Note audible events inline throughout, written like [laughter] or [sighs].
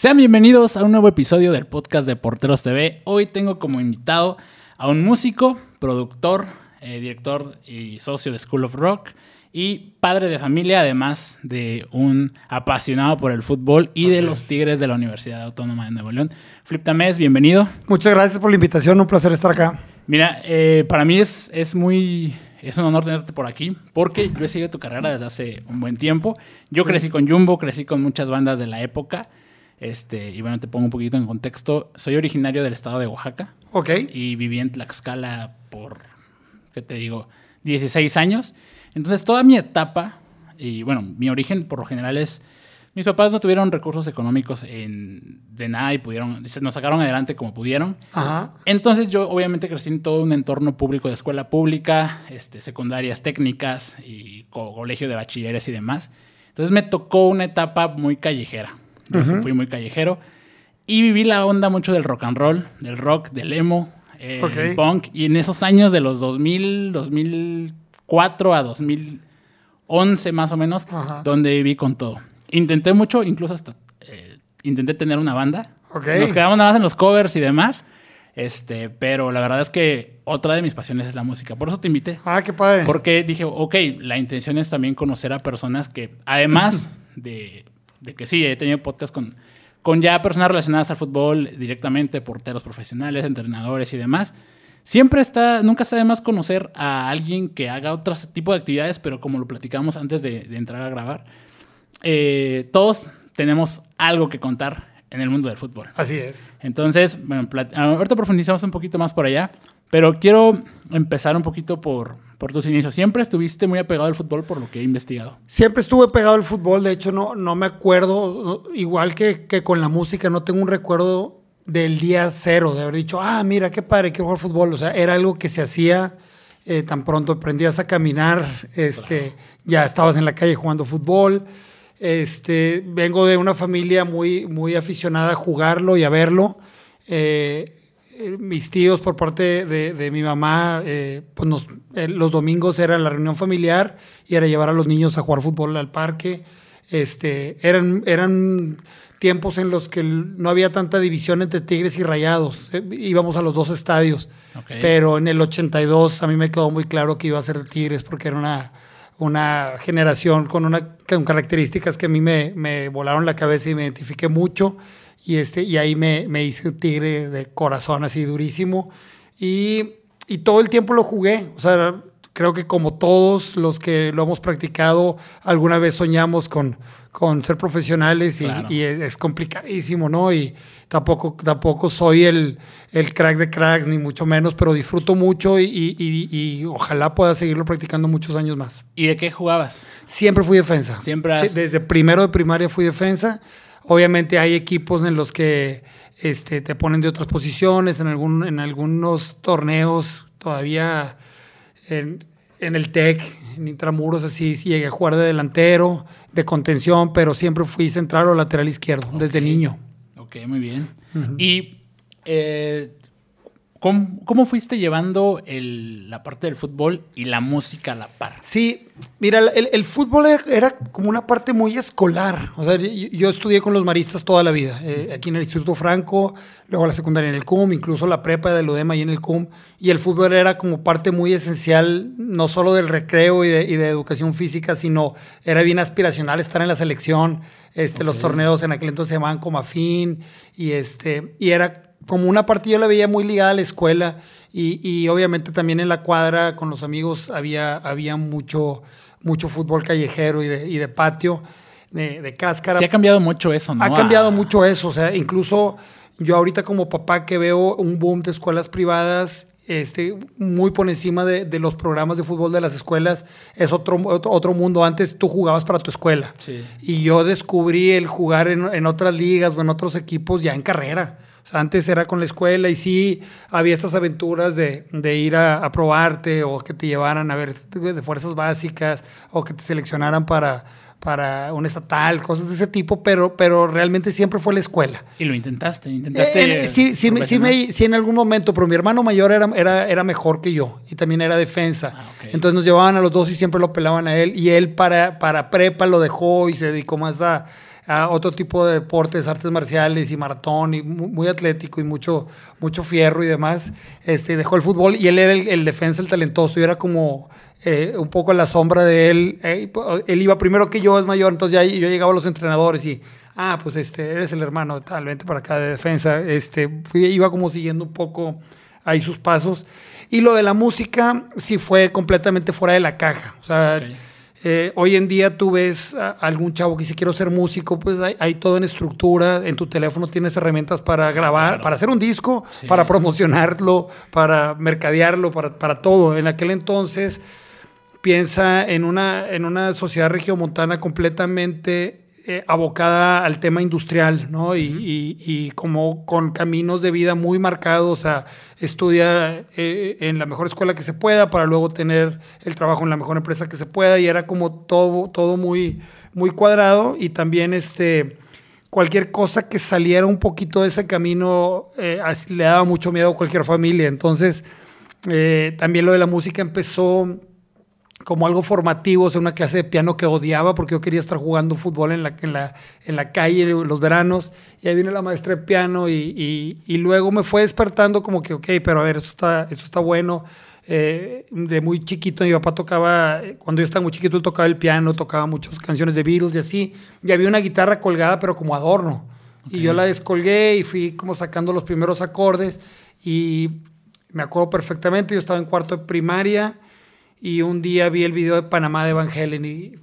Sean bienvenidos a un nuevo episodio del podcast de Porteros TV. Hoy tengo como invitado a un músico, productor, eh, director y socio de School of Rock y padre de familia, además de un apasionado por el fútbol y de los Tigres de la Universidad Autónoma de Nuevo León. Flip Tamés, bienvenido. Muchas gracias por la invitación, un placer estar acá. Mira, eh, para mí es, es muy... Es un honor tenerte por aquí, porque yo he seguido tu carrera desde hace un buen tiempo. Yo crecí con Jumbo, crecí con muchas bandas de la época. Este, y bueno, te pongo un poquito en contexto. Soy originario del estado de Oaxaca. Ok. Y viví en Tlaxcala por, ¿qué te digo? 16 años. Entonces, toda mi etapa, y bueno, mi origen por lo general es. Mis papás no tuvieron recursos económicos en, de nada y pudieron, nos sacaron adelante como pudieron. Ajá. Entonces yo obviamente crecí en todo un entorno público de escuela pública, este, secundarias técnicas y co- colegio de bachilleres y demás. Entonces me tocó una etapa muy callejera. Yo sí fui muy callejero y viví la onda mucho del rock and roll, del rock, del emo, eh, Ok. del punk. Y en esos años de los 2000, 2004 a 2011 más o menos, Ajá. donde viví con todo. Intenté mucho, incluso hasta eh, intenté tener una banda. Ok. Nos quedamos nada más en los covers y demás. Este, pero la verdad es que otra de mis pasiones es la música. Por eso te invité. Ah, qué padre. Porque dije, ok, la intención es también conocer a personas que, además [clears throat] de, de que sí, he tenido podcast con, con ya personas relacionadas al fútbol directamente, porteros profesionales, entrenadores y demás. Siempre está, nunca está de más conocer a alguien que haga otro tipo de actividades, pero como lo platicamos antes de, de entrar a grabar, eh, todos tenemos algo que contar en el mundo del fútbol. Así es. Entonces, bueno, ahorita profundizamos un poquito más por allá, pero quiero empezar un poquito por, por tus inicios. Siempre estuviste muy apegado al fútbol por lo que he investigado. Siempre estuve pegado al fútbol, de hecho no, no me acuerdo, igual que, que con la música, no tengo un recuerdo del día cero, de haber dicho, ah, mira, qué padre, quiero jugar fútbol. O sea, era algo que se hacía eh, tan pronto aprendías a caminar, este, ya estabas en la calle jugando fútbol. Este, vengo de una familia muy, muy aficionada a jugarlo y a verlo. Eh, eh, mis tíos por parte de, de mi mamá, eh, pues nos- eh, los domingos era la reunión familiar y era llevar a los niños a jugar fútbol al parque. Este, eran, eran tiempos en los que no había tanta división entre Tigres y Rayados. Íbamos a los dos estadios. Pero en el 82 a mí me quedó muy claro que iba a ser Tigres porque era una, una generación con, una, con características que a mí me, me volaron la cabeza y me identifiqué mucho. Y, este, y ahí me, me hice un tigre de corazón así durísimo. Y, y todo el tiempo lo jugué. O sea, creo que como todos los que lo hemos practicado, alguna vez soñamos con, con ser profesionales y, Claro. y es, es complicadísimo, ¿no? Y tampoco, tampoco soy el, el crack de cracks, ni mucho menos, pero disfruto mucho y, y- y- ojalá pueda seguirlo practicando muchos años más. ¿Y de qué jugabas? Siempre fui defensa. Siempre has- Sí, desde primero de primaria fui defensa. Obviamente hay equipos en los que este, te ponen de otras posiciones, en, algún, en algunos torneos todavía en, en el TEC, en Intramuros, así sí llegué a jugar de delantero, de contención, pero siempre fui central o lateral izquierdo, desde niño. Ok, muy bien. Y, eh, ¿cómo, cómo fuiste llevando el- la parte del fútbol y la música a la par? Sí, mira, el, el fútbol era, como una parte muy escolar. O sea, yo, yo estudié con los maristas toda la vida, eh, aquí en el Instituto Franco, luego la secundaria en el CUM, incluso la prepa del UDEM ahí en el CUM. Y el fútbol era como parte muy esencial, no solo del recreo y de, y de educación física, sino era bien aspiracional estar en la selección. Este, Los torneos en aquel entonces se llamaban Comafin y, este, y era como una partida la veía muy ligada a la escuela y, y obviamente también en la cuadra con los amigos había, había mucho, mucho fútbol callejero y de, y de patio, de, de cáscara. Sí ha cambiado mucho eso, ¿no? Ha cambiado Ah, mucho eso, o sea, incluso yo ahorita como papá que veo un boom de escuelas privadas, este, muy por encima de, de los programas de fútbol de las escuelas, es otro, otro, otro mundo. Antes tú jugabas para tu escuela Sí. y yo descubrí el jugar en, en otras ligas o en otros equipos ya en carrera. O sea, antes era con la escuela y sí había estas aventuras de, de ir a, a probarte o que te llevaran a ver de fuerzas básicas o que te seleccionaran para, para un estatal, cosas de ese tipo, pero, pero realmente siempre fue la escuela. Y lo intentaste, intentaste. Eh, sí, sí, me- sí, me- sí, en algún momento, pero mi hermano mayor era, era, era mejor que yo y también era defensa. Ah, ok. Entonces nos llevaban a los dos y siempre lo pelaban a él. Y él para, para prepa lo dejó y se dedicó más a, a otro tipo de deportes, artes marciales y maratón, y muy, atlético y mucho, mucho fierro y demás. Este, dejó el fútbol y él era el, defensa, el talentoso, y era como eh, un poco la sombra de él. Eh, él iba primero que yo, es mayor, entonces ya yo llegaba a los entrenadores y, ah, pues este, eres el hermano, tal, vente para acá de defensa. Este, fui, iba como siguiendo un poco ahí sus pasos. Y lo de la música sí fue completamente fuera de la caja. O sea, eh, hoy en día tú ves a algún chavo que dice quiero ser músico, pues hay, todo en estructura, en tu teléfono tienes herramientas para grabar, para hacer un disco, para promocionarlo, para mercadearlo, para, para, todo. En aquel entonces piensa en una, en una sociedad regiomontana completamente eh, abocada al tema industrial, ¿no? Y, como con caminos de vida muy marcados a estudiar eh, en la mejor escuela que se pueda para luego tener el trabajo en la mejor empresa que se pueda y era como todo, todo muy, muy cuadrado y también este, cualquier cosa que saliera un poquito de ese camino eh, le daba mucho miedo a cualquier familia. Entonces, también lo de la música empezó como algo formativo, o sea, una clase de piano que odiaba porque yo quería estar jugando fútbol en la, en la, en la calle los veranos. Y ahí viene la maestra de piano y, y, luego me fue despertando como que, ok, pero a ver, esto está, esto está bueno. Eh, de muy chiquito, mi papá tocaba, cuando yo estaba muy chiquito, él tocaba el piano, tocaba muchas canciones de Beatles y así. Y había una guitarra colgada, pero como adorno. Y yo la descolgué y fui como sacando los primeros acordes. Y me acuerdo perfectamente, yo estaba en cuarto de primaria y un día vi el video de Panamá de Van Halen y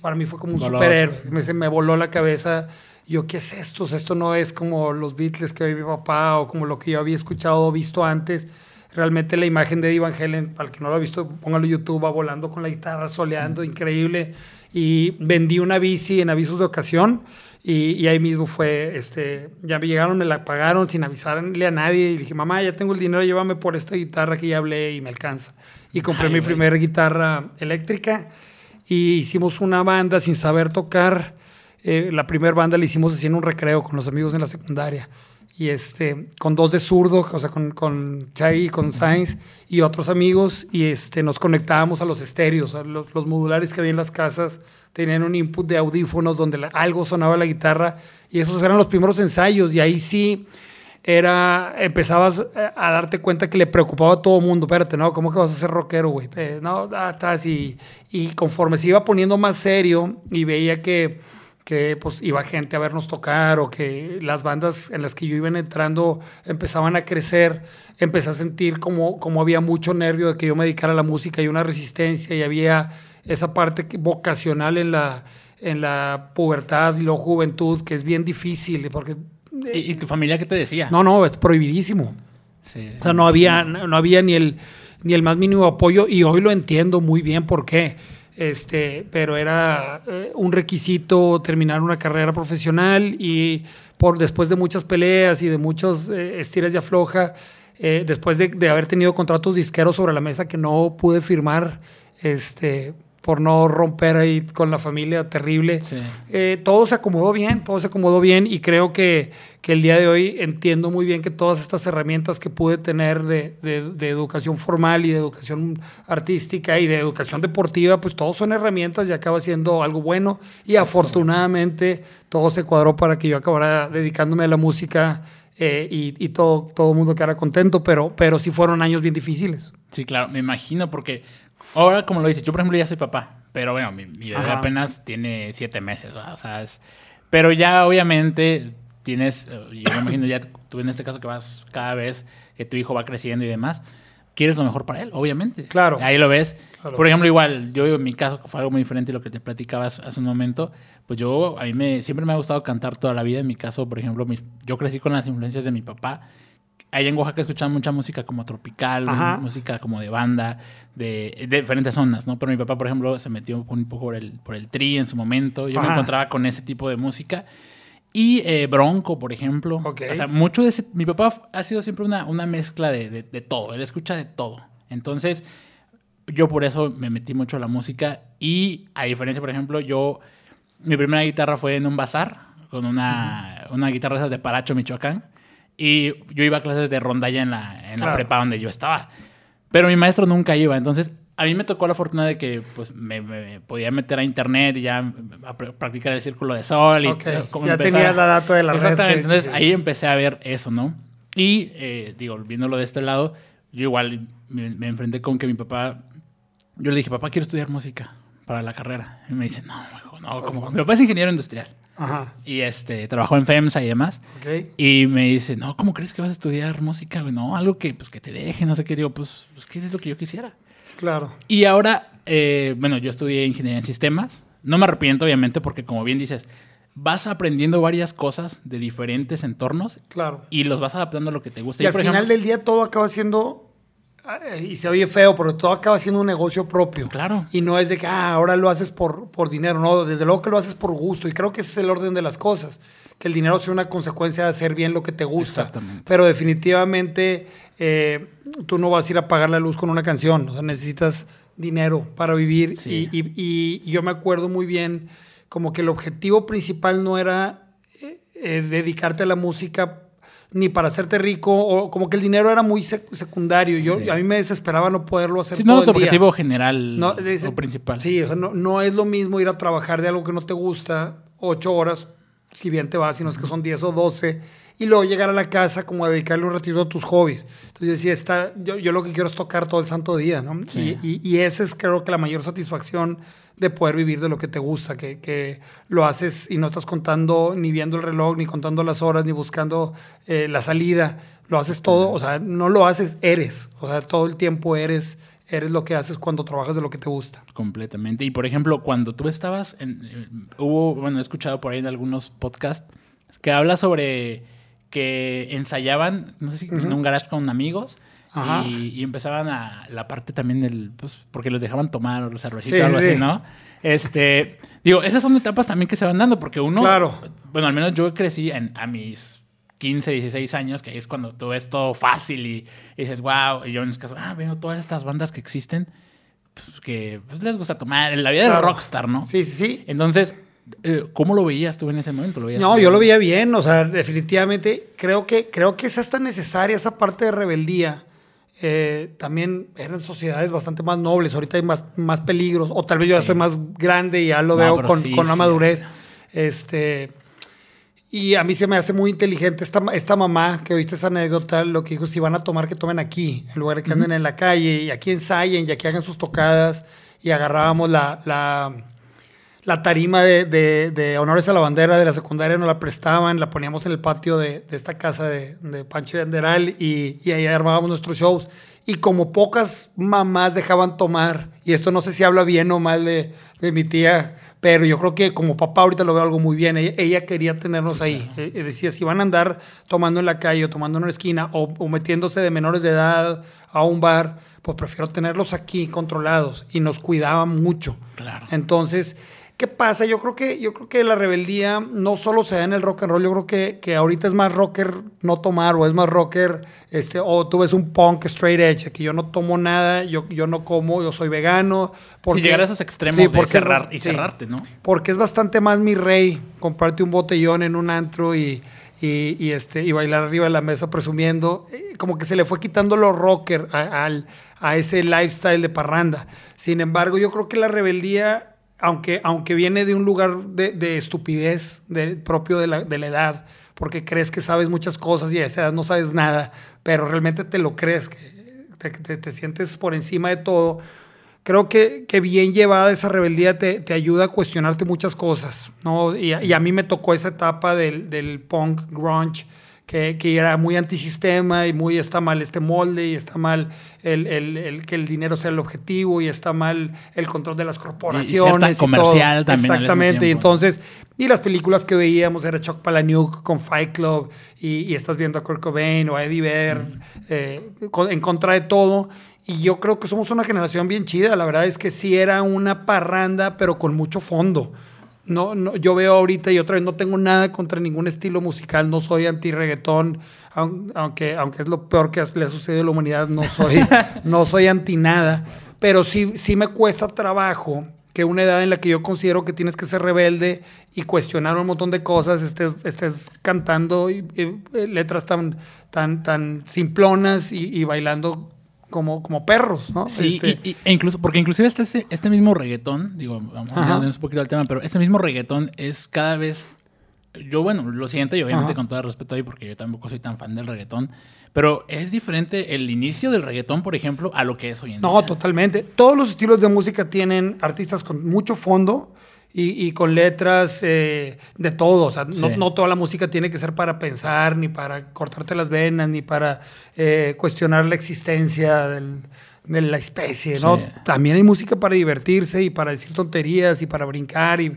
para mí fue como un superhéroe. Me, me voló la cabeza. Yo, ¿qué es esto? esto no es como los Beatles que vi mi papá o como lo que yo había escuchado o visto antes. Realmente la imagen de Van Halen, para el que no lo ha visto, póngalo en YouTube, va volando con la guitarra, soleando, increíble. Y vendí una bici en avisos de ocasión y, y, ahí mismo fue, este, ya me llegaron, me la pagaron sin avisarle a nadie y dije, mamá, ya tengo el dinero, llévame por esta guitarra que ya hablé y me alcanza y compré mi primera guitarra eléctrica y hicimos una banda sin saber tocar. Eh, la primera banda la hicimos haciendo un recreo con los amigos en la secundaria. Y este, con dos de zurdo, o sea, con, con Chay y con Sainz y otros amigos, y este, nos conectábamos a los estéreos, los, los, modulares que había en las casas. Tenían un input de audífonos donde algo sonaba la guitarra, y esos eran los primeros ensayos, y ahí sí era, empezabas eh, a darte cuenta que le preocupaba a todo mundo. Espérate, no, ¿cómo que vas a ser rockero, güey? Eh, no, ah, estás y, y conforme se iba poniendo más serio y veía que, que pues iba gente a vernos tocar o que las bandas en las que yo iba entrando empezaban a crecer, empecé a sentir como, como había mucho nervio de que yo me dedicara a la música y una resistencia y había esa parte vocacional en la, en la pubertad y la juventud que es bien difícil porque ¿Y, tu familia qué te decía? No, no, es prohibidísimo. o sea, no había, no había ni el, ni el más mínimo apoyo y hoy lo entiendo muy bien por qué. Este, pero era eh, un requisito terminar una carrera profesional y por después de muchas peleas y de muchos eh, estiras y afloja, eh, después de, de, haber tenido contratos disqueros sobre la mesa que no pude firmar, este, por no romper ahí con la familia terrible. Eh, todo se acomodó bien, todo se acomodó bien y creo que, que, el día de hoy entiendo muy bien que todas estas herramientas que pude tener de, de, educación formal y de educación artística y de educación deportiva, pues todos son herramientas y acaba siendo algo bueno y afortunadamente todo se cuadró para que yo acabara dedicándome a la música. Eh, y, y, todo todo el mundo quedara contento, pero, pero sí fueron años bien difíciles. Sí, claro, me imagino, porque Ahora, como lo dices, yo por ejemplo ya soy papá, pero bueno, mi, bebé apenas tiene siete meses, o sea, es, pero ya obviamente tienes, eh, yo me imagino ya tú en este caso que vas cada vez que tu hijo va creciendo y demás, quieres lo mejor para él, obviamente. Claro. Ahí lo ves. Por ejemplo, igual, yo en mi caso fue algo muy diferente a lo que te platicabas hace un momento. Pues yo, a mí me, siempre me ha gustado cantar toda la vida. En mi caso, por ejemplo, yo crecí con las influencias de mi papá Ahí en Oaxaca escuchaban mucha música como tropical, música como de banda, de, diferentes zonas, ¿no? Pero mi papá, por ejemplo, se metió un poco por el, por el tri en su momento. Yo me encontraba con ese tipo de música. Y eh, Bronco, por ejemplo. O sea, mucho de ese... Mi papá ha sido siempre una, una mezcla de, de, todo. Él escucha de todo. Entonces, yo por eso me metí mucho a la música. Y a diferencia, por ejemplo, yo... Mi primera guitarra fue en un bazar, con una, una guitarra de esas de Paracho, Michoacán. Y yo iba a clases de rondalla en la, en la prepa donde yo estaba. Pero mi maestro nunca iba. Entonces, a mí me tocó la fortuna de que pues me, me podía meter a internet y ya a pr- practicar el círculo de sol y ya empezar- tenías la dato de la red Exactamente, que- entonces que- ahí empecé a ver eso, ¿no? Y eh, digo, viéndolo de este lado, yo igual me, me enfrenté con que mi papá, yo le dije, papá, quiero estudiar música para la carrera. Y me dice, no, hijo, no, como mi papá es ingeniero industrial Ajá. y este trabajó en FEMSA y demás. Y me dice, no, ¿cómo crees que vas a estudiar música? No, algo que, pues, que te deje, no sé qué. Digo, pues, pues, ¿qué es lo que yo quisiera? Claro. Y ahora, eh, bueno, yo estudié ingeniería en sistemas. No me arrepiento, obviamente, porque como bien dices, vas aprendiendo varias cosas de diferentes entornos Claro. y los vas adaptando a lo que te gusta. Y Yo, al por final ejemplo- del día todo acaba siendo, y se oye feo, pero todo acaba siendo un negocio propio. Claro. Y no es de que ah, ahora lo haces por, por dinero, no, desde luego que lo haces por gusto. Y creo que ese es el orden de las cosas. Que el dinero sea una consecuencia de hacer bien lo que te gusta. Exactamente. Pero definitivamente eh, tú no vas a ir a pagar la luz con una canción. O sea, necesitas dinero para vivir. Sí. Y, y- y- y yo me acuerdo muy bien como que el objetivo principal no era eh, eh, dedicarte a la música ni para hacerte rico, o como que el dinero era muy sec- secundario. Yo, Sí. A mí me desesperaba no poderlo hacer Sí, todo no, tu el día. objetivo general No, o principal. Sí, o sea, no, no es lo mismo ir a trabajar de algo que no te gusta ocho horas, si bien te vas, sino es que son 10 o 12, y luego llegar a la casa como a dedicarle un ratito a tus hobbies. Entonces decía, está, yo, yo lo que quiero es tocar todo el santo día, ¿no? Sí. Y, y, y esa es creo que la mayor satisfacción de poder vivir de lo que te gusta, que, que lo haces y no estás contando, ni viendo el reloj, ni contando las horas, ni buscando eh, la salida. Lo haces todo, o sea, no lo haces, eres. O sea, todo el tiempo eres, eres lo que haces cuando trabajas de lo que te gusta. Completamente. Y por ejemplo, cuando tú estabas en. eh, hubo, bueno, he escuchado por ahí en algunos podcasts que habla sobre que ensayaban, no sé si en un garage con amigos. Ajá. Y, y empezaban a la parte también del. Pues, porque los dejaban tomar o cervecita Sí, o algo sí. así, ¿no? Este. digo, esas son etapas también que se van dando, porque uno. Claro. Bueno, al menos yo crecí en, a mis 15, 16 años, que ahí es cuando tú ves todo fácil y, y dices, wow. Y yo en mis casos, ah, veo todas estas bandas que existen pues, que pues, les gusta tomar. En la vida del Claro. rockstar, ¿no? Sí, sí, sí. Entonces, eh, ¿cómo lo veías tú en ese momento? ¿Lo veías No, así? yo lo veía bien, o sea, definitivamente creo que, creo que es hasta necesaria esa parte de rebeldía. Eh, también eran sociedades bastante más nobles, ahorita hay más, más peligros, o tal vez yo ya Sí. estoy más grande y ya lo No, veo con, sí, con la sí. madurez. Este, y a mí se me hace muy inteligente esta, esta mamá que oíste esa anécdota, lo que dijo, si van a tomar, que tomen aquí, en lugar de que anden en la calle, y aquí ensayen, y aquí hagan sus tocadas, y agarrábamos la, la, la tarima de, de- de honores a la bandera de la secundaria, nos la prestaban, la poníamos en el patio de, de esta casa de, de Pancho y Anderal, y, y ahí armábamos nuestros shows. Y como pocas mamás dejaban tomar, y esto no sé si habla bien o mal de, de mi tía, pero yo creo que como papá ahorita lo veo algo muy bien. Ella, ella quería tenernos ahí. Eh, eh, decía, si van a andar tomando en la calle o tomando en una esquina o, o metiéndose de menores de edad a un bar, pues prefiero tenerlos aquí controlados. Y nos cuidaba mucho. Claro. Entonces, ¿qué pasa? Yo creo que, yo creo que la rebeldía no solo se da en el rock and roll, yo creo que, que ahorita es más rocker no tomar, o es más rocker, este, o tú ves un punk straight edge, que yo no tomo nada, yo, yo no como, yo soy vegano. si llegar a esos extremos Sí, de porque cerrar y sí. cerrarte, ¿no? Porque es bastante más mi rey comprarte un botellón en un antro y, y, y, este, y bailar arriba de la mesa presumiendo. Eh, Como que se le fue quitando lo rocker a, a ese lifestyle de parranda. Sin embargo, yo creo que la rebeldía, aunque, aunque viene de un lugar de, de estupidez de- propio de la, de la edad, porque crees que sabes muchas cosas y a esa edad no sabes nada, pero realmente te lo crees, que te, te- te sientes por encima de todo creo que, que bien llevada esa rebeldía te, te ayuda a cuestionarte muchas cosas, ¿no? Y, y a mí me tocó esa etapa del, del punk grunge, que, que era muy antisistema y muy está mal este molde y está mal el, el- el que el dinero sea el objetivo y está mal el control de las corporaciones. y todo. comercial también al mismo Exactamente, y entonces, y las películas que veíamos era Chuck Palahniuk con Fight Club y, estás viendo a Kurt Cobain o a Eddie Vedder eh, en contra de todo. Y yo creo que somos una generación bien chida. La verdad es que sí era una parranda, pero con mucho fondo. No, no, yo veo ahorita y otra vez no tengo nada contra ningún estilo musical. No soy anti-reggaetón, aun- aunque, aunque es lo peor que le ha sucedido a la humanidad. No soy, [laughs] no soy anti nada. Pero sí, sí me cuesta trabajo que una edad en la que yo considero que tienes que ser rebelde y cuestionar un montón de cosas, estés, estés cantando y- y, eh, letras tan, tan, tan simplonas y, y bailando como, como perros, ¿no? Sí, Este, y- y- e incluso, porque inclusive este, este, este mismo reggaetón, digo, vamos a un poquito al tema, pero este mismo reggaetón es cada vez, yo bueno, lo siento y obviamente Ajá. con todo el respeto ahí, porque yo tampoco soy tan fan del reggaetón, pero es diferente el inicio del reggaetón, por ejemplo, a lo que es hoy en No, día. totalmente. Todos los estilos de música tienen artistas con mucho fondo y, y con letras eh, de todo. O sea, no, Sí. no toda la música tiene que ser para pensar, ni para cortarte las venas, ni para eh, cuestionar la existencia del- de la especie, ¿no? Sí. También hay música para divertirse y para decir tonterías y para brincar. Y,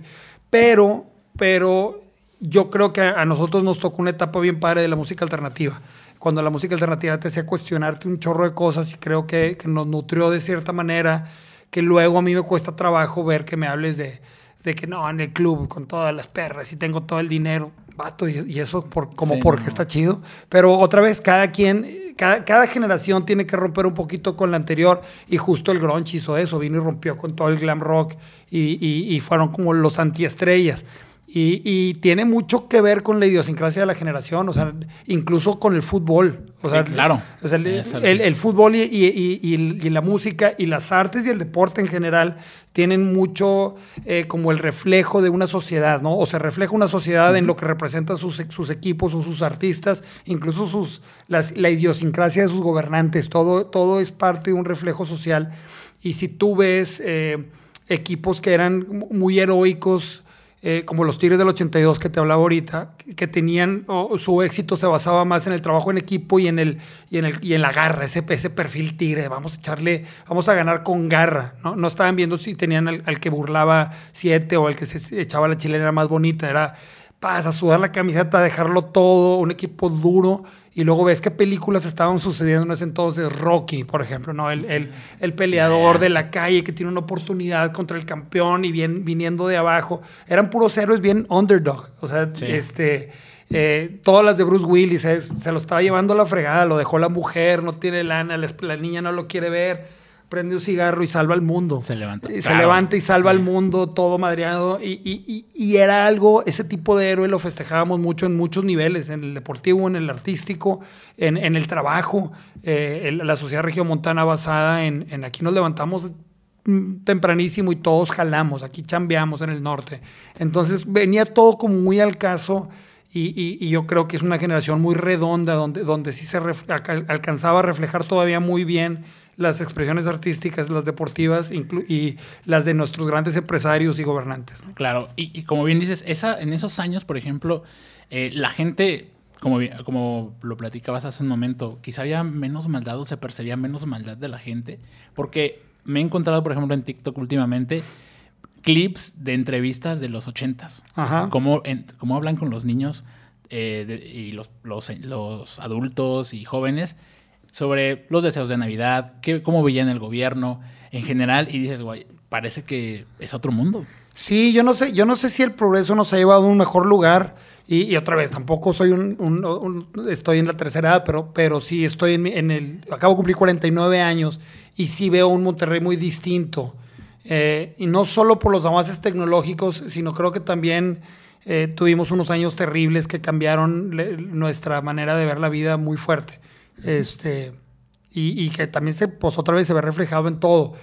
pero, pero yo creo que a, nosotros nos tocó una etapa bien padre de la música alternativa. Cuando la música alternativa te hacía cuestionarte un chorro de cosas y creo que, que nos nutrió de cierta manera, que luego a mí me cuesta trabajo ver que me hables de, de que no, en el club con todas las perras y tengo todo el dinero. Vato, y, y eso por, como Sí, porque no. está chido. Pero otra vez, cada quien, cada, cada generación tiene que romper un poquito con la anterior. Y justo el grunge hizo eso, vino y rompió con todo el glam rock y, y- y fueron como los antiestrellas. Y, y tiene mucho que ver con la idiosincrasia de la generación, o sea, incluso con el fútbol. O sea, Sí, claro. o sea, el, Eso. el- el fútbol y, la música y las artes y el deporte en general tienen mucho eh, como el reflejo de una sociedad, ¿no? O se refleja una sociedad en lo que representan sus, sus equipos o sus artistas, incluso sus, las- la idiosincrasia de sus gobernantes, todo, todo es parte de un reflejo social. Y si tú ves eh, equipos que eran muy heroicos, eh, como los Tigres del 82 que te hablaba ahorita, que- tenían, o su éxito se basaba más en el trabajo en equipo y en, el, y en, el, y en la garra, ese, ese perfil tigre, vamos a echarle, vamos a ganar con garra, ¿no? No estaban viendo si tenían al, que burlaba siete o al que se echaba la chilena más bonita, era vas a sudar la camiseta, dejarlo todo, un equipo duro. Y luego ves qué películas estaban sucediendo en ese entonces. Rocky, por ejemplo, ¿no? El, el, el peleador de la calle que tiene una oportunidad contra el campeón y bien, viniendo de abajo. Eran puros héroes bien underdog. O sea, Sí. este, eh, todas las de Bruce Willis, se lo estaba llevando a la fregada, lo dejó la mujer, no tiene lana, la, la niña no lo quiere ver. Prende un cigarro y salva al mundo. Se levanta. Y se Claro. levanta y salva al mundo todo madreado. Y, y- y- era algo, ese tipo de héroe lo festejábamos mucho en muchos niveles, en el deportivo, en el artístico, en, en el trabajo. Eh, la sociedad regiomontana basada en, en aquí nos levantamos tempranísimo y todos jalamos, aquí chambeamos en el norte. Entonces venía todo como muy al caso. Y, y- y yo creo que es una generación muy redonda, donde, donde sí se ref- alca- alcanzaba a reflejar todavía muy bien las expresiones artísticas, las deportivas y las de nuestros grandes empresarios y gobernantes. Claro, y, como bien dices, esa, en esos años, por ejemplo, eh, la gente, como, como lo platicabas hace un momento, quizá había menos maldad o se percibía menos maldad de la gente, porque me he encontrado, por ejemplo, en TikTok últimamente clips de entrevistas de los ochentas, Ajá. cómo, en- cómo hablan con los niños eh, de- y los, los, los adultos y jóvenes sobre los deseos de Navidad, qué, cómo veían el gobierno en general, y dices, guay, parece que es otro mundo. Sí, yo no sé, yo no sé si el progreso nos ha llevado a un mejor lugar. Y, y otra vez, tampoco soy un, un- un- estoy en la tercera edad, pero, pero sí estoy en, en el, acabo de cumplir 49 años y sí veo un Monterrey muy distinto. Eh, y no solo por los avances tecnológicos, sino creo que también eh, tuvimos unos años terribles que cambiaron le- nuestra manera de ver la vida muy fuerte. Este, y, y que también se, pues otra vez se ve reflejado en todo.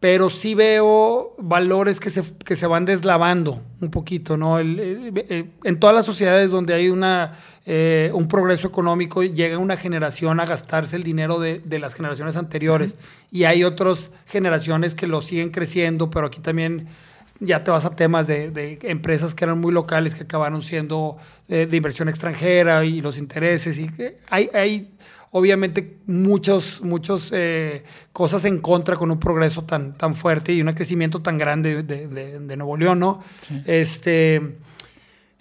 Pero sí veo valores que se, que se van deslavando un poquito, ¿no? El- el- eh, en todas las sociedades donde hay una, eh, un progreso económico, llega una generación a gastarse el dinero de, de las generaciones anteriores. Y hay otras generaciones que lo siguen creciendo, pero aquí también ya te vas a temas de, de empresas que eran muy locales que acabaron siendo eh, de inversión extranjera y los intereses. Y hay, hay obviamente muchos, muchos eh, cosas en contra con un progreso tan, tan fuerte y un crecimiento tan grande de, de- de Nuevo León, ¿no? Este,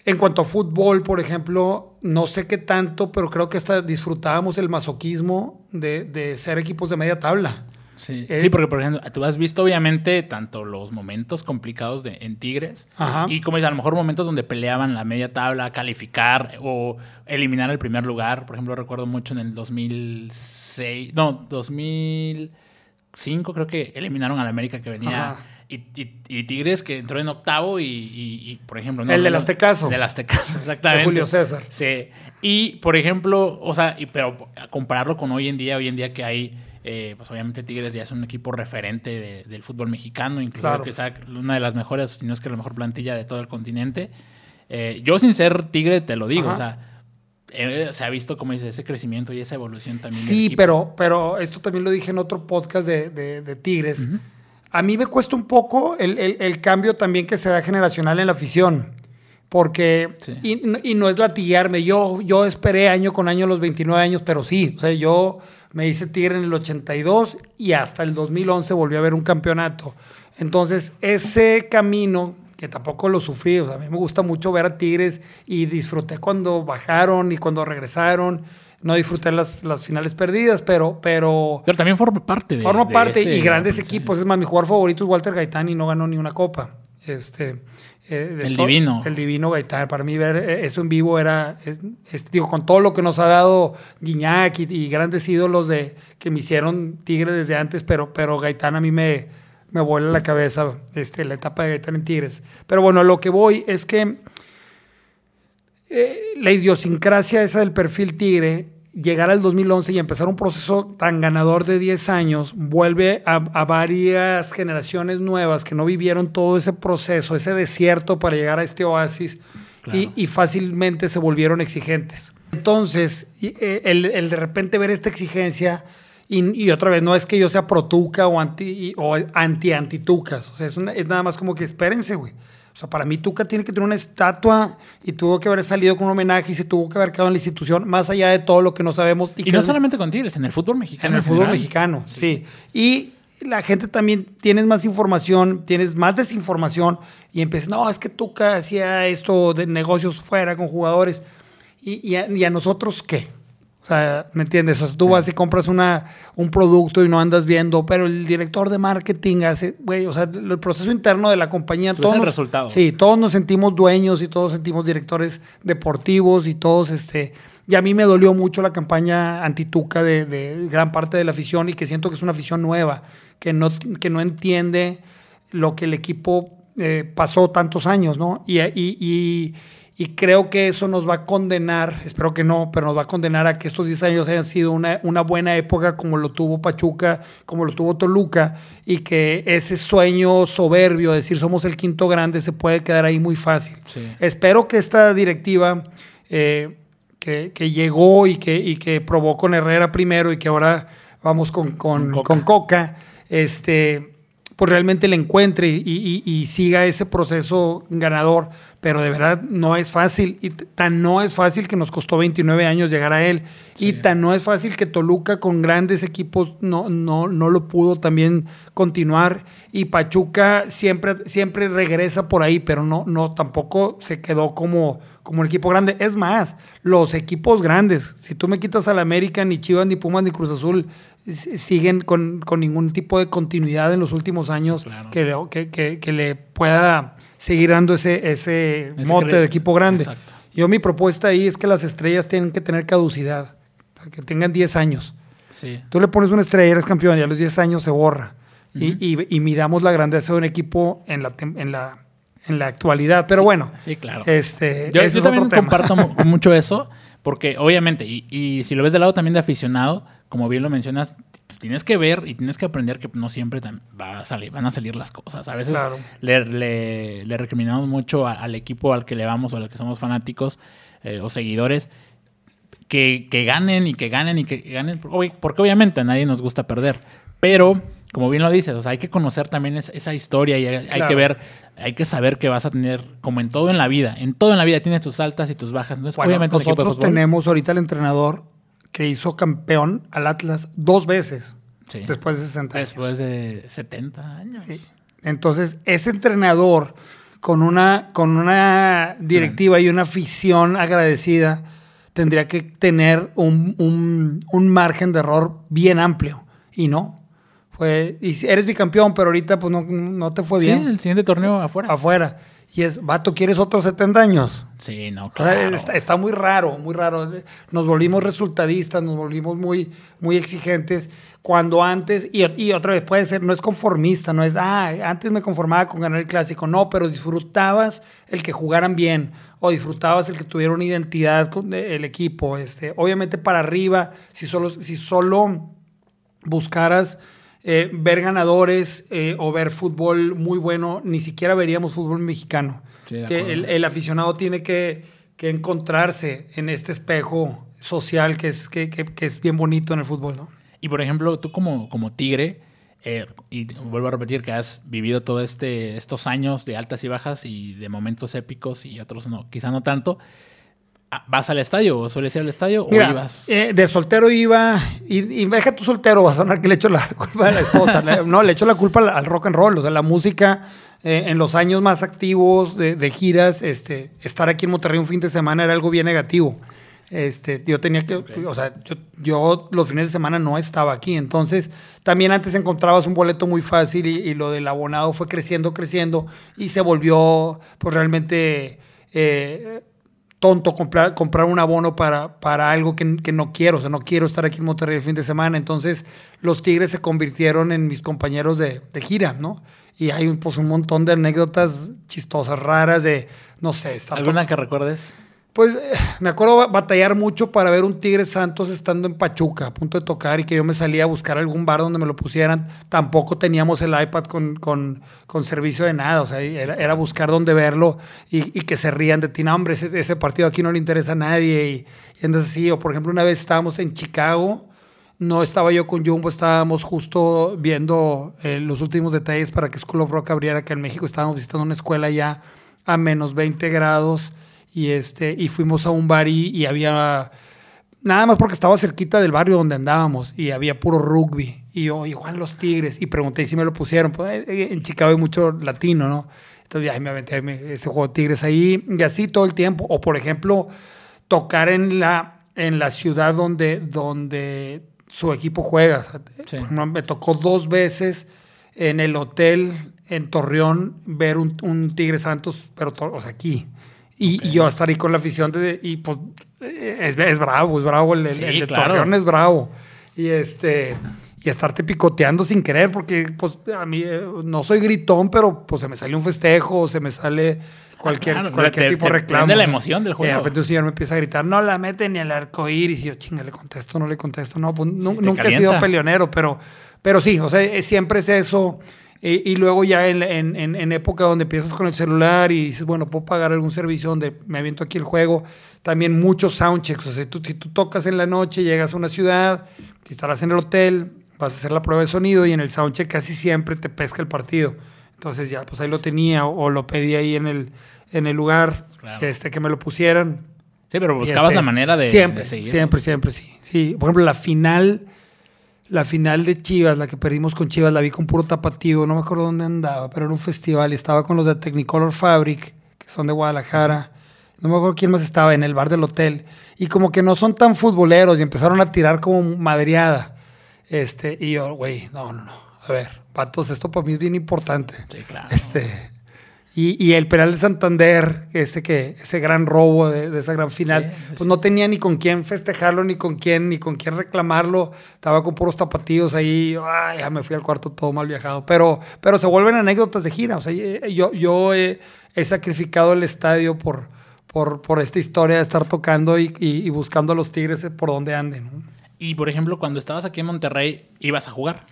en cuanto a fútbol, por ejemplo, no sé qué tanto, pero creo que hasta disfrutábamos el masoquismo de, de ser equipos de media tabla. Sí, Eh, sí, porque por ejemplo, tú has visto obviamente tanto los momentos complicados de, en Tigres Ajá. y como es a lo mejor momentos donde peleaban la media tabla, calificar o eliminar el primer lugar. Por ejemplo, recuerdo mucho en el 2006, no, 2005 creo que eliminaron al América que venía Ajá. Y, y- y Tigres que entró en octavo y, por ejemplo... El del Aztecaso. Del Aztecaso, [laughs] exactamente. De Julio César. Sí. Y, por ejemplo, o sea, y, pero compararlo con hoy en día, hoy en día que hay Eh, pues obviamente Tigres ya es un equipo referente del fútbol mexicano, incluso que sea una de las mejores, si no es que la mejor plantilla de todo el continente. Eh, yo sin ser Tigre te lo digo, o sea, eh, se ha visto, como dice, ese crecimiento y esa evolución también. Sí, pero, pero esto también lo dije en otro podcast de, Tigres. A mí me cuesta un poco el, cambio también que se da generacional en la afición. Porque, y, no es latillarme, yo, yo esperé año con año los 29 años, pero sí, o sea, yo me hice Tigre en el 82 y hasta el 2011 volví a ver un campeonato. Entonces, ese camino que tampoco lo sufrí. O sea, a mí me gusta mucho ver a Tigres y disfruté cuando bajaron y cuando regresaron. No disfruté las, las finales perdidas, pero, pero. Pero también forma parte de. Forma parte y grandes equipos. Es más, mi jugador favorito es Walter Gaitán y no ganó ni una copa. Este. Eh, el divino. El divino Gaitán. Para mí ver eh, eso en vivo era, digo, con todo lo que nos ha dado Guiñac y, grandes ídolos de, que me hicieron Tigre desde antes, pero, pero Gaitán a mí me, me vuela la cabeza este, la etapa de Gaitán en Tigres. Pero bueno, lo que voy es que eh, la idiosincrasia esa del perfil Tigre, llegar al 2011 y empezar un proceso tan ganador de 10 años, vuelve a, varias generaciones nuevas que no vivieron todo ese proceso, ese desierto para llegar a este oasis y, fácilmente se volvieron exigentes. Entonces, eh, el de repente ver esta exigencia y, otra vez, no es que yo sea pro Tuca o anti o anti anti Tucas. O sea, es, es nada más como que espérense, güey. O sea, para mí Tuca tiene que tener una estatua y tuvo que haber salido con un homenaje y se tuvo que haber quedado en la institución, más allá de todo lo que no sabemos. Y, no solamente con Tigres, en el fútbol mexicano. En el fútbol mexicano, sí. Y la gente también tienes más información, tienes más desinformación y empiezas, no, es que Tuca hacía esto de negocios fuera con jugadores. ¿Y, y a nosotros qué? O sea, ¿me entiendes? O sea, tú vas y compras una, un producto y no andas viendo, pero el director de marketing hace, güey, o sea, el proceso interno de la compañía. Todo es el resultado. Sí, todos nos sentimos dueños y todos sentimos directores deportivos y todos, este. Y a mí me dolió mucho la campaña antituca de, de gran parte de la afición y que siento que es una afición nueva, que no, que no entiende lo que el equipo eh, pasó tantos años, ¿no? y, y y creo que eso nos va a condenar, espero que no, pero nos va a condenar a que estos 10 años hayan sido una, una buena época como lo tuvo Pachuca, como lo tuvo Toluca, y que ese sueño soberbio de decir somos el quinto grande se puede quedar ahí muy fácil. Espero que esta directiva eh, que, llegó y que, y que probó con Herrera primero y que ahora vamos con, con, con Coca, este pues realmente le encuentre y, siga ese proceso ganador. Pero de verdad no es fácil. Y tan no es fácil que nos costó 29 años llegar a él. Y tan no es fácil que Toluca con grandes equipos no, no, no lo pudo también continuar. Y Pachuca siempre, siempre regresa por ahí, pero no, no, tampoco se quedó como, como un equipo grande. Es más, los equipos grandes, si tú me quitas al América, ni Chivas, ni Pumas, ni Cruz Azul, siguen con, ningún tipo de continuidad en los últimos años que, que, le pueda seguir dando ese, ese, mote de equipo grande. Yo mi propuesta ahí es que las estrellas tienen que tener caducidad, que tengan 10 años. Tú le pones una estrella y eres campeón y a los 10 años se borra. y, y, midamos la grandeza de un equipo en la, en la, en la actualidad. Pero bueno, sí, claro. Este, yo, también comparto [laughs] mucho eso, porque obviamente, y, y si lo ves del lado también de aficionado, como bien lo mencionas, tienes que ver y tienes que aprender que no siempre va a salir, van a salir las cosas. A veces le, le, recriminamos mucho al equipo al que le vamos o al que somos fanáticos eh, o seguidores que, ganen y que ganen y que ganen, porque obviamente a nadie nos gusta perder. Pero, como bien lo dices, o sea, hay que conocer también esa, historia y hay, que ver, hay que saber que vas a tener, como en todo en la vida, en todo en la vida tienes tus altas y tus bajas. Entonces, obviamente, nosotros tenemos ahorita el entrenador que hizo campeón al Atlas dos veces. Después de 60 años. Después de 70 años. Entonces, ese entrenador con una, con una directiva y una afición agradecida tendría que tener un, margen de error bien amplio. Y no. Fue, y eres bicampeón, pero ahorita pues no, no te fue bien. Sí, el siguiente torneo afuera. Afuera. Y es, vato, ¿quieres otros 70 años? Sí, no, claro. Está, muy raro, muy raro. Nos volvimos resultadistas, nos volvimos muy, muy exigentes. Cuando antes, y, y, otra vez puede ser, no es conformista, no es, ah, antes me conformaba con ganar el clásico. No, pero disfrutabas el que jugaran bien o disfrutabas el que tuviera una identidad con el equipo. Este, obviamente para arriba, si solo, si solo buscaras eh, ver ganadores eh, o ver fútbol muy bueno, ni siquiera veríamos fútbol mexicano. que el, aficionado tiene que, encontrarse en este espejo social que es, que, es bien bonito en el fútbol, ¿no? Y por ejemplo, tú como, como tigre, eh, y vuelvo a repetir que has vivido todos este, estos años de altas y bajas y de momentos épicos y otros no, quizá no tanto. Ah, ¿Vas al estadio o sueles ir al estadio o ibas? Eh, de soltero iba y, y deja tu soltero, va a sonar que le echo la [laughs] culpa a la esposa. no, le echo la culpa al, rock and roll. O sea, la música eh, en los años más activos de, giras, este, estar aquí en Monterrey un fin de semana era algo bien negativo. Este, yo tenía que, o sea, yo, yo, los fines de semana no estaba aquí. Entonces, también antes encontrabas un boleto muy fácil y, lo del abonado fue creciendo, creciendo y se volvió, pues realmente. Eh, tonto comprar, comprar un abono para, para algo que, no quiero. O sea, no quiero estar aquí en Monterrey el fin de semana. Entonces, los Tigres se convirtieron en mis compañeros de, gira, ¿no? Y hay pues, un montón de anécdotas chistosas, raras, de, no sé. ¿Alguna que recuerdes? Pues [sighs] me acuerdo batallar mucho para ver un Tigre Santos estando en Pachuca, a punto de tocar, y que yo me salía a buscar algún bar donde me lo pusieran. Tampoco teníamos el iPad con, con, con servicio de nada, o sea, era, era buscar dónde verlo y, y, que se rían de ti. No, hombre, ese, partido aquí no le interesa a nadie. Y, y entonces sí, o por ejemplo, una vez estábamos en Chicago, no estaba yo con Jumbo, estábamos justo viendo eh, los últimos detalles para que School of Rock abriera, que en México estábamos visitando una escuela ya a menos 20 grados y, este, y fuimos a un bar y, había, nada más porque estaba cerquita del barrio donde andábamos y había puro rugby. Y yo, igual los Tigres. Y pregunté si me lo pusieron. Pues, eh, eh, en Chicago hay mucho latino, ¿no? Entonces ya me aventé ese juego de Tigres ahí y así todo el tiempo. O por ejemplo, tocar en la, en la ciudad donde, donde su equipo juega. me tocó dos veces en el hotel en Torreón ver un, un Tigre Santos, pero o sea, aquí. Y, yo estar ahí con la afición de, y pues es, es bravo, es bravo, el, de Torreón es bravo. Y este y estarte picoteando sin querer, porque pues a mí eh, no soy gritón, pero pues se me sale un festejo, se me sale cualquier, cualquier tipo de reclamo. de la emoción del juego. Y de repente un señor me empieza a gritar, no la meten ni el arco iris. Y yo, chinga, le contesto, no le contesto. No, pues nunca he sido peleonero, pero, pero sí, o sea, siempre es eso. Y, luego ya en, en, en, época donde empiezas con el celular y dices, bueno, puedo pagar algún servicio donde me aviento aquí el juego, también muchos soundchecks. O sea, tú, si tú tocas en la noche, llegas a una ciudad, si estarás en el hotel, vas a hacer la prueba de sonido y en el soundcheck casi siempre te pesca el partido. Entonces ya, pues ahí lo tenía o, lo pedí ahí en el, en el lugar que, este, que me lo pusieran. Sí, pero buscabas este, la manera de, siempre, Siempre, siempre, sí. sí. Por ejemplo, la final la final de Chivas, la que perdimos con Chivas, la vi con puro tapatío, no me acuerdo dónde andaba, pero era un festival y estaba con los de Technicolor Fabric, que son de Guadalajara. No me acuerdo quién más estaba en el bar del hotel. Y como que no son tan futboleros y empezaron a tirar como madreada. Este, y yo, güey, no, no, no. A ver, patos, esto para mí es bien importante. Sí, claro. Este, y, el penal de Santander, este que, ese gran robo de, esa gran final, pues no tenía ni con quién festejarlo, ni con quién, ni con quién reclamarlo. Estaba con puros tapatíos ahí. Ay, ya me fui al cuarto todo mal viajado. Pero, pero se vuelven anécdotas de gira. O sea, yo, yo he, sacrificado el estadio por, por, por, esta historia de estar tocando y, buscando a los Tigres por donde anden. Y por ejemplo, cuando estabas aquí en Monterrey, ¿ibas a jugar?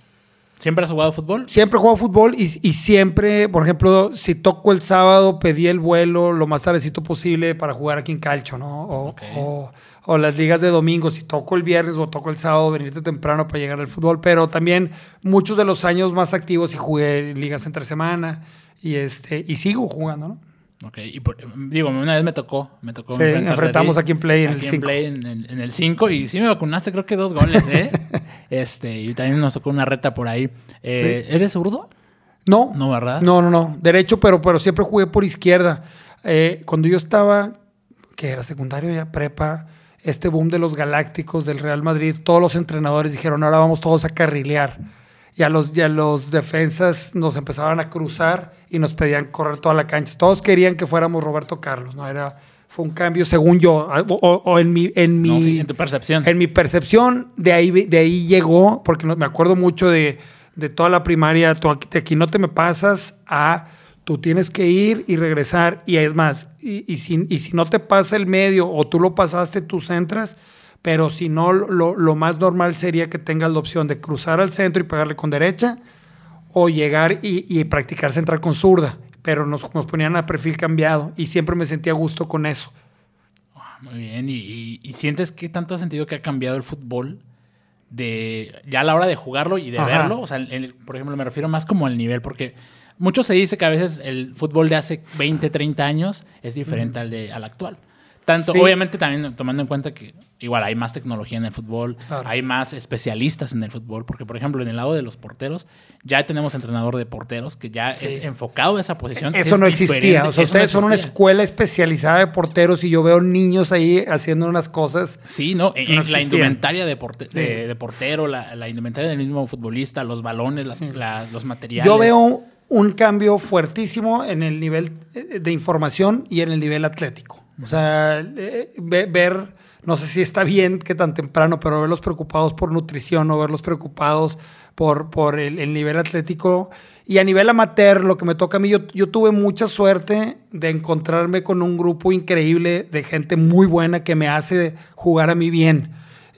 ¿Siempre has jugado fútbol? Siempre he jugado fútbol y, siempre, por ejemplo, si toco el sábado, pedí el vuelo lo más tardecito posible para jugar aquí en Calcho, ¿no? O, o, las ligas de domingo, si toco el viernes o toco el sábado, venirte temprano para llegar al fútbol. Pero también muchos de los años más activos y jugué ligas entre semana y, este, y sigo jugando, ¿no? Ok, y digo, una vez me tocó, me tocó. Sí, enfrentamos aquí en Play en el 5. En, el 5 y sí me vacunaste, creo que dos goles, ¿eh? [laughs] este, y también nos tocó una reta por ahí. Eh, ¿Eres zurdo? No. No, ¿verdad? No, no, no. Derecho, pero, pero siempre jugué por izquierda. Eh, cuando yo estaba, que era secundario ya prepa, este boom de los galácticos del Real Madrid, todos los entrenadores dijeron, ahora vamos todos a carrilear ya los, ya los defensas nos empezaban a cruzar y nos pedían correr toda la cancha. Todos querían que fuéramos Roberto Carlos, ¿no? Era, fue un cambio según yo, o, en mi... En mi en tu percepción. En mi percepción, de ahí, de ahí llegó, porque me acuerdo mucho de, toda la primaria, tú aquí, de aquí no te me pasas a tú tienes que ir y regresar. Y es más, y, y, si, y si no te pasa el medio o tú lo pasaste, tú entras, pero si no, lo, lo más normal sería que tengas la opción de cruzar al centro y pegarle con derecha o llegar y, y practicar central con zurda, pero nos, nos ponían a perfil cambiado y siempre me sentía a gusto con eso. Ah, Muy bien, ¿Y, y, y sientes que tanto ha sentido que ha cambiado el fútbol de ya a la hora de jugarlo y de Ajá. verlo? O sea, el- por ejemplo, me refiero más como al nivel, porque mucho se dice que a veces el fútbol de hace 20, 30 años es diferente al, de, al actual. Tanto, Sí. obviamente, también tomando en cuenta que igual hay más tecnología en el fútbol, Claro. hay más especialistas en el fútbol, porque, por ejemplo, en el lado de los porteros, ya tenemos entrenador de porteros que ya Sí. es enfocado a esa posición. Eso es no existía. O sea, eso no ustedes son una escuela especializada de porteros y yo veo niños ahí haciendo unas cosas. Sí, ¿no? En, No la indumentaria de, porte- Sí. de, de portero, la, la indumentaria del mismo futbolista, los balones, las- la- los materiales. Yo veo un cambio fuertísimo en el nivel de información y en el nivel atlético. O sea, eh, ve- ver, no sé si está bien que tan temprano, pero verlos preocupados por nutrición o verlos preocupados por, por el, el nivel atlético. Y a nivel amateur, lo que me toca a mí, yo, yo tuve mucha suerte de encontrarme con un grupo increíble de gente muy buena que me hace jugar a mí bien.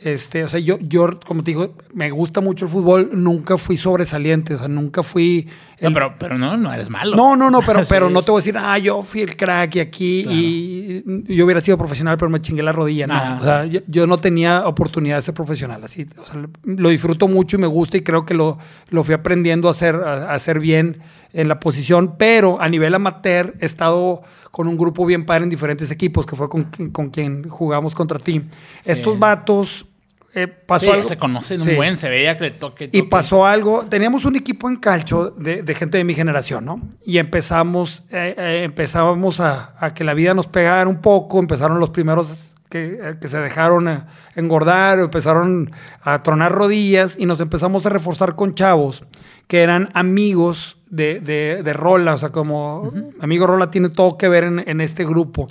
Este, o sea, yo, yo, como te digo, me gusta mucho el fútbol, nunca fui sobresaliente, o sea, nunca fui... No, pero, pero no, no eres malo. no, no, no, pero, [laughs] Sí. pero no te voy a decir, ah, yo fui el crack y aquí y yo hubiera sido profesional, pero me chingué la rodilla. No, o sea, yo, yo no tenía oportunidad de ser profesional. Así, o sea, lo disfruto mucho y me gusta y creo que lo, lo fui aprendiendo a hacer, a, a hacer bien en la posición, pero a nivel amateur he estado con un grupo bien padre en diferentes equipos, que fue con, con quien jugamos contra ti. Estos vatos, eh, pasó Sí, algo. se conocen Sí. un buen, se veía que le toque. Y pasó algo, teníamos un equipo en calcho de, de gente de mi generación, ¿no? Y empezamos, eh, eh, empezábamos a, a que la vida nos pegara un poco, empezaron los primeros que, que se dejaron engordar, empezaron a tronar rodillas y nos empezamos a reforzar con chavos que eran amigos de, de, de Rola, o sea, como mi amigo Rola tiene todo que ver en, en este grupo.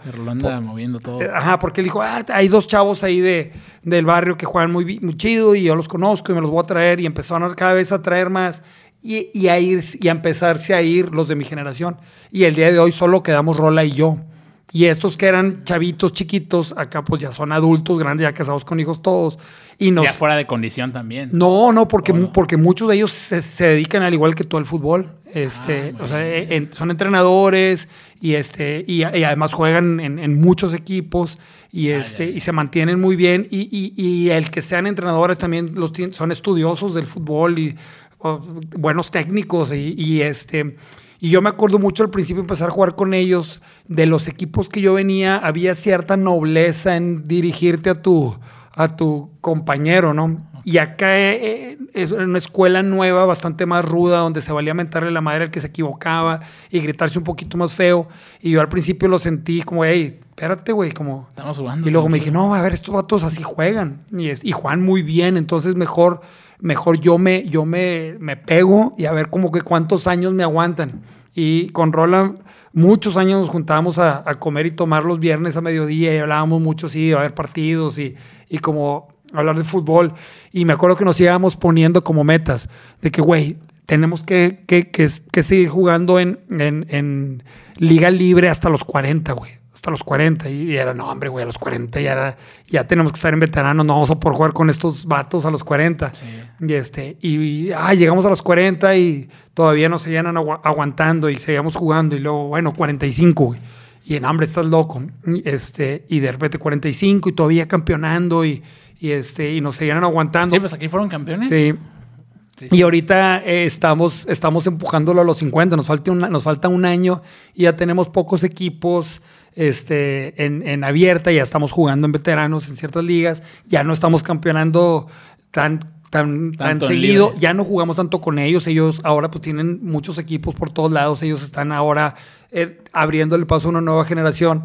Anda moviendo todo. Eh, Ajá, porque él dijo, ah, hay dos chavos ahí de, del barrio que juegan muy, muy chido y yo los conozco y me los voy a traer y empezaron a- cada vez a traer más y, y a ir y a empezarse a ir los de mi generación. Y el día de hoy solo quedamos Rola y yo. Y estos que eran chavitos chiquitos, acá pues ya son adultos, grandes, ya casados con hijos todos. Y nos... Ya fuera de condición también. No, no, porque, porque muchos de ellos se, se dedican al igual que tú al fútbol. Este, Ah, o sea, en- son entrenadores y, este, y, y además juegan en, en muchos equipos y, este, Ah, ya, ya. y se mantienen muy bien. Y, y- y el que sean entrenadores también los son estudiosos del fútbol y buenos técnicos. Y, y, este, y yo me acuerdo mucho al principio empezar a jugar con ellos. De los equipos que yo venía, había cierta nobleza en dirigirte a tu, a tu compañero, ¿no? Y acá eh, eh, es una escuela nueva, bastante más ruda, donde se valía mentarle la madre al que se equivocaba y gritarse un poquito más feo. Y yo al principio lo sentí como, hey, espérate, güey, como... Estamos jugando. Y luego me dije, no, a ver, estos vatos así juegan. Y, es, y juegan muy bien, entonces mejor, mejor yo, me, yo me, me pego y a ver como que cuántos años me aguantan. Y con Roland, muchos años nos juntábamos a, comer y tomar los viernes a mediodía y hablábamos mucho, sí, de haber partidos y, y como hablar de fútbol. Y me acuerdo que nos íbamos poniendo como metas de que, güey, tenemos que, que, que, que seguir jugando en, en, en liga libre hasta los 40, güey hasta los 40 y era, no, hombre, güey, a los 40 ya, era, ya tenemos que estar en veteranos, no vamos a poder jugar con estos vatos a los 40. Sí. Y, este, y, y, ah, llegamos a los 40 y todavía nos seguían agu aguantando y seguíamos jugando y luego, bueno, 45, güey. Y en hambre estás loco. Este, y de repente 45 y todavía campeonando y, y, este, y nos seguían aguantando. Sí, pues aquí fueron campeones. Sí. Sí, sí. Y ahorita eh, estamos, estamos empujándolo a los 50, nos falta, una, nos falta un año y ya tenemos pocos equipos este, en, en abierta, ya estamos jugando en veteranos en ciertas ligas, ya no estamos campeonando tan, tan, tan seguido, libre. ya no jugamos tanto con ellos, ellos ahora pues tienen muchos equipos por todos lados, ellos están ahora eh, abriendo el paso a una nueva generación.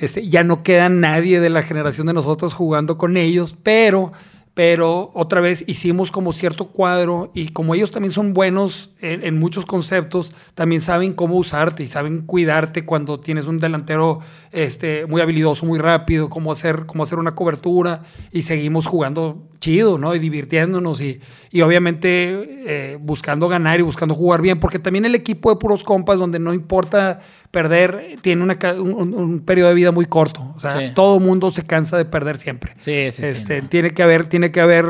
Este, ya no queda nadie de la generación de nosotros jugando con ellos, pero pero otra vez hicimos como cierto cuadro y como ellos también son buenos en, muchos conceptos, también saben cómo usarte y saben cuidarte cuando tienes un delantero este, muy habilidoso, muy rápido, cómo hacer, cómo hacer una cobertura y seguimos jugando chido, ¿no? Y divirtiéndonos y, y obviamente eh, buscando ganar y buscando jugar bien, porque también el equipo de puros compas donde no importa perder, tiene una, un, periodo de vida muy corto. O sea, todo mundo se cansa de perder siempre. Sí, sí, este, Tiene, que haber, tiene que haber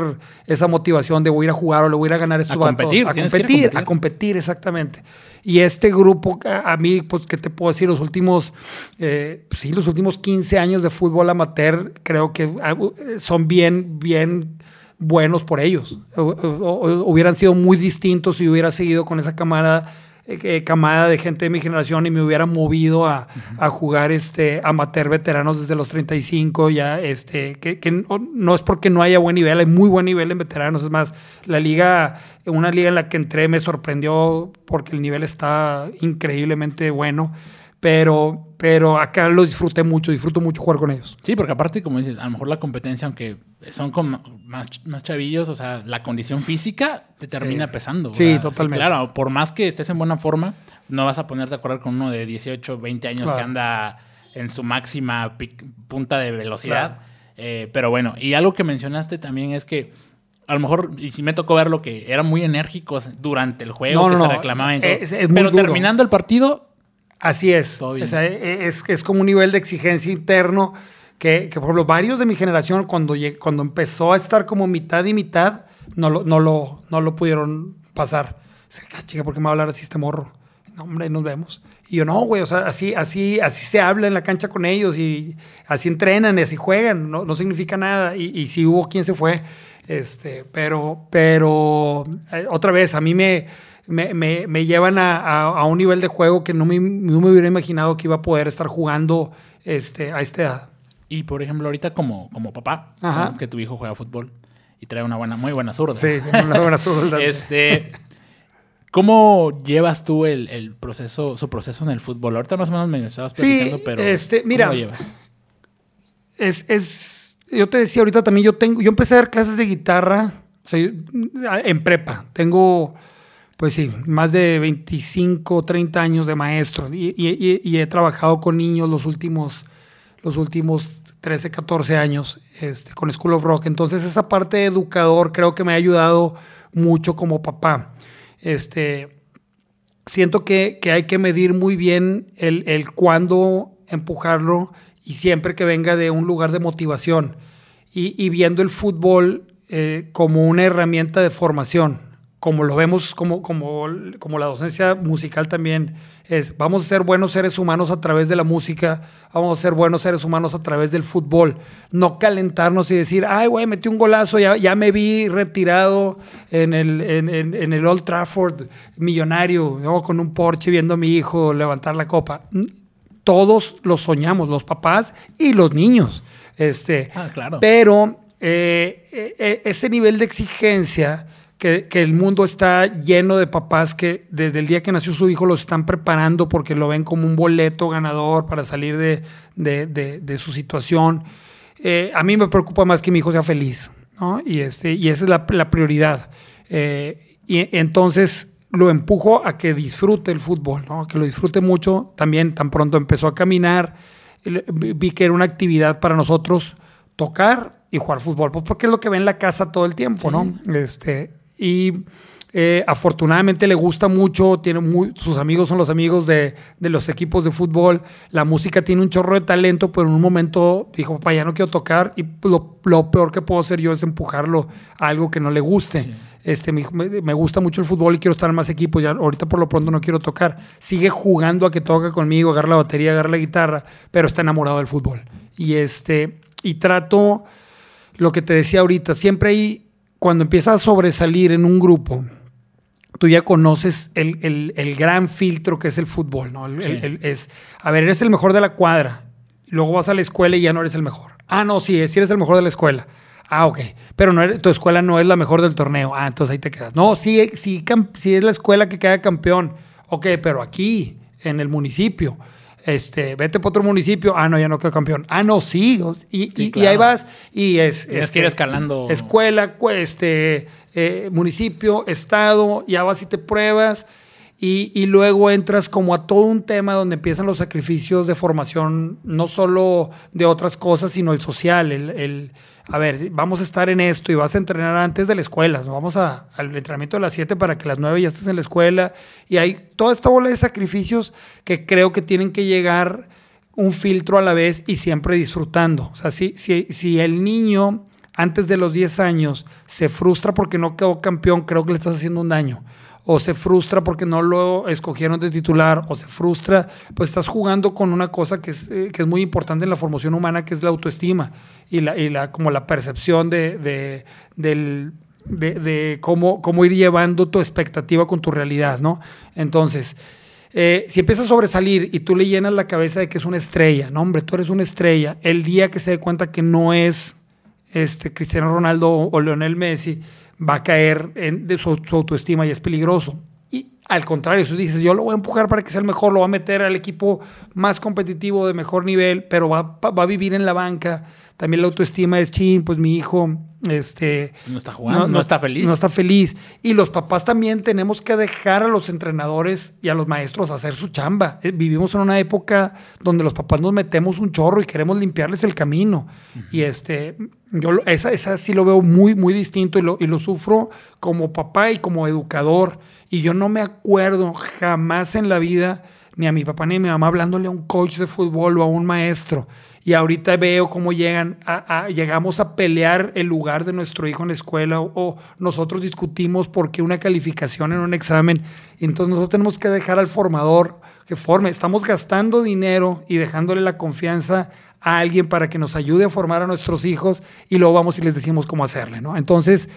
esa motivación de voy a ir a jugar o le voy a ir a ganar estos a competir, a competir, a competir, exactamente. Y este grupo, a, mí, pues, ¿qué te puedo decir? Los últimos, eh, pues sí, los últimos 15 años de fútbol amateur, creo que ah, son bien, bien buenos por ellos. hubieran sido muy distintos si hubiera seguido con esa camada eh, camada de gente de mi generación y me hubiera movido a, a, jugar este, amateur veteranos desde los 35, ya, este, que, que no, es porque no haya buen nivel, hay muy buen nivel en veteranos, es más, la liga, una liga en la que entré me sorprendió porque el nivel está increíblemente bueno pero, pero acá lo disfruté mucho, disfruto mucho jugar con ellos. Sí, porque aparte, como dices, a lo mejor la competencia, aunque son con más, más chavillos, o sea, la condición física te termina pesando. Sí, totalmente. claro, por más que estés en buena forma, no vas a ponerte a correr con uno de 18, 20 años que anda en su máxima punta de velocidad. Eh, pero bueno, y algo que mencionaste también es que a lo mejor, y si me tocó ver lo que eran muy enérgicos durante el juego, que se reclamaban. pero terminando el partido, Así es. E, e, es, es, como un nivel de exigencia interno que, que, por ejemplo, varios de mi generación, cuando, cuando empezó a estar como mitad y mitad, no lo, no lo, no lo pudieron pasar. Ah, chica, ¿por qué me va a hablar así este morro? No, hombre, nos vemos. Y yo, no, güey, o sea, así, así, así se habla en la cancha con ellos y así entrenan y así juegan, no, no significa nada. Y, y si hubo quien se fue, este, pero, pero, eh, otra vez, a mí me, me, me, me llevan a, a, un nivel de juego que no me, no me, hubiera imaginado que iba a poder estar jugando este, a esta edad. Y por ejemplo, ahorita como, como papá, que tu hijo juega fútbol y trae una buena, muy buena zurda. Sí, una buena [laughs] zurda. este, ¿Cómo llevas tú el, el, proceso, su proceso en el fútbol? Ahorita más o menos me estabas platicando, pero este, mira, ¿cómo lo llevas? Es, es, yo te decía ahorita también, yo tengo, yo empecé a dar clases de guitarra en prepa. Tengo pues sí, más de 25, 30 años de maestro y, he trabajado con niños los últimos, los últimos 13, 14 años este, con School of Rock. Entonces esa parte de educador creo que me ha ayudado mucho como papá. Este, siento que, hay que medir muy bien el, el cuándo empujarlo y siempre que venga de un lugar de motivación y, viendo el fútbol eh, como una herramienta de formación como lo vemos, como, como, como la docencia musical también es, vamos a ser buenos seres humanos a través de la música, vamos a ser buenos seres humanos a través del fútbol, no calentarnos y decir, ay, güey, metí un golazo, ya, ya me vi retirado en el, en, en, el Old Trafford millonario, con un Porsche viendo a mi hijo levantar la copa. Todos lo soñamos, los papás y los niños. Este, ah, claro. Pero eh, eh, eh, ese nivel de exigencia que, el mundo está lleno de papás que desde el día que nació su hijo los están preparando porque lo ven como un boleto ganador para salir de, de, su situación. Eh, a mí me preocupa más que mi hijo sea feliz, ¿no? Y, este, y esa es la, la prioridad. Eh, y entonces lo empujo a que disfrute el fútbol, ¿no? Que lo disfrute mucho. También tan pronto empezó a caminar, vi que era una actividad para nosotros tocar y jugar fútbol, pues porque es lo que ve en la casa todo el tiempo, ¿no? Este, y eh, afortunadamente le gusta mucho, tiene sus amigos son los amigos de, los equipos de fútbol, la música tiene un chorro de talento, pero en un momento dijo, papá, ya no quiero tocar y lo, peor que puedo hacer yo es empujarlo a algo que no le guste. Este, me, me, gusta mucho el fútbol y quiero estar en más equipos, ya ahorita por lo pronto no quiero tocar. Sigue jugando a que toque conmigo, agarra la batería, agarra la guitarra, pero está enamorado del fútbol. Y, este, y trato, lo que te decía ahorita, siempre hay cuando empiezas a sobresalir en un grupo, tú ya conoces el, gran filtro que es el fútbol, ¿no? es, a ver, eres el mejor de la cuadra, luego vas a la escuela y ya no eres el mejor. Ah, no, sí, sí eres el mejor de la escuela. Ah, ok. Pero no tu escuela no es la mejor del torneo. Ah, entonces ahí te quedas. No, sí, sí, sí es la escuela que queda campeón. Ok, pero aquí, en el municipio este, vete para otro municipio, ah, no, ya no quedo campeón. Ah, no, sí, y, ahí vas y es... es que ir este, escalando. Escuela, este, eh, municipio, estado, ya vas y te pruebas Y, y, luego entras como a todo un tema donde empiezan los sacrificios de formación, no solo de otras cosas, sino el social, el, el a ver, vamos a estar en esto y vas a entrenar antes de la escuela, vamos a, al entrenamiento de las 7 para que a las 9 ya estés en la escuela. Y hay toda esta bola de sacrificios que creo que tienen que llegar un filtro a la vez y siempre disfrutando. O sea, si, si, si el niño antes de los 10 años se frustra porque no quedó campeón, creo que le estás haciendo un daño o se frustra porque no lo escogieron de titular, o se frustra, pues estás jugando con una cosa que es, eh, que es muy importante en la formación humana, que es la autoestima y la, y la como la percepción de, de, del, de, de cómo, cómo ir llevando tu expectativa con tu realidad, ¿no? Entonces, eh, si empiezas a sobresalir y tú le llenas la cabeza de que es una estrella, no, hombre, tú eres una estrella, el día que se dé cuenta que no es este, Cristiano Ronaldo o, o Leonel Messi, va a caer en de su, autoestima y es peligroso. Y al contrario, si dices, yo lo voy a empujar para que sea el mejor, lo va a meter al equipo más competitivo, de mejor nivel, pero va, va a vivir en la banca. También la autoestima es chin, pues mi hijo este, no está jugando, no, no, está feliz. No está feliz. Y los papás también tenemos que dejar a los entrenadores y a los maestros hacer su chamba. Eh, vivimos en una época donde los papás nos metemos un chorro y queremos limpiarles el camino. Uh -huh. Y este, yo esa, esa sí lo veo muy, muy distinto y lo, y lo sufro como papá y como educador. Y yo no me acuerdo jamás en la vida ni a mi papá ni a mi mamá hablándole a un coach de fútbol o a un maestro. Y ahorita veo cómo llegan a, llegamos a pelear el lugar de nuestro hijo en la escuela o, o, nosotros discutimos por qué una calificación en un examen. Entonces nosotros tenemos que dejar al formador que forme. Estamos gastando dinero y dejándole la confianza a alguien para que nos ayude a formar a nuestros hijos y luego vamos y les decimos cómo hacerle, ¿no? Entonces,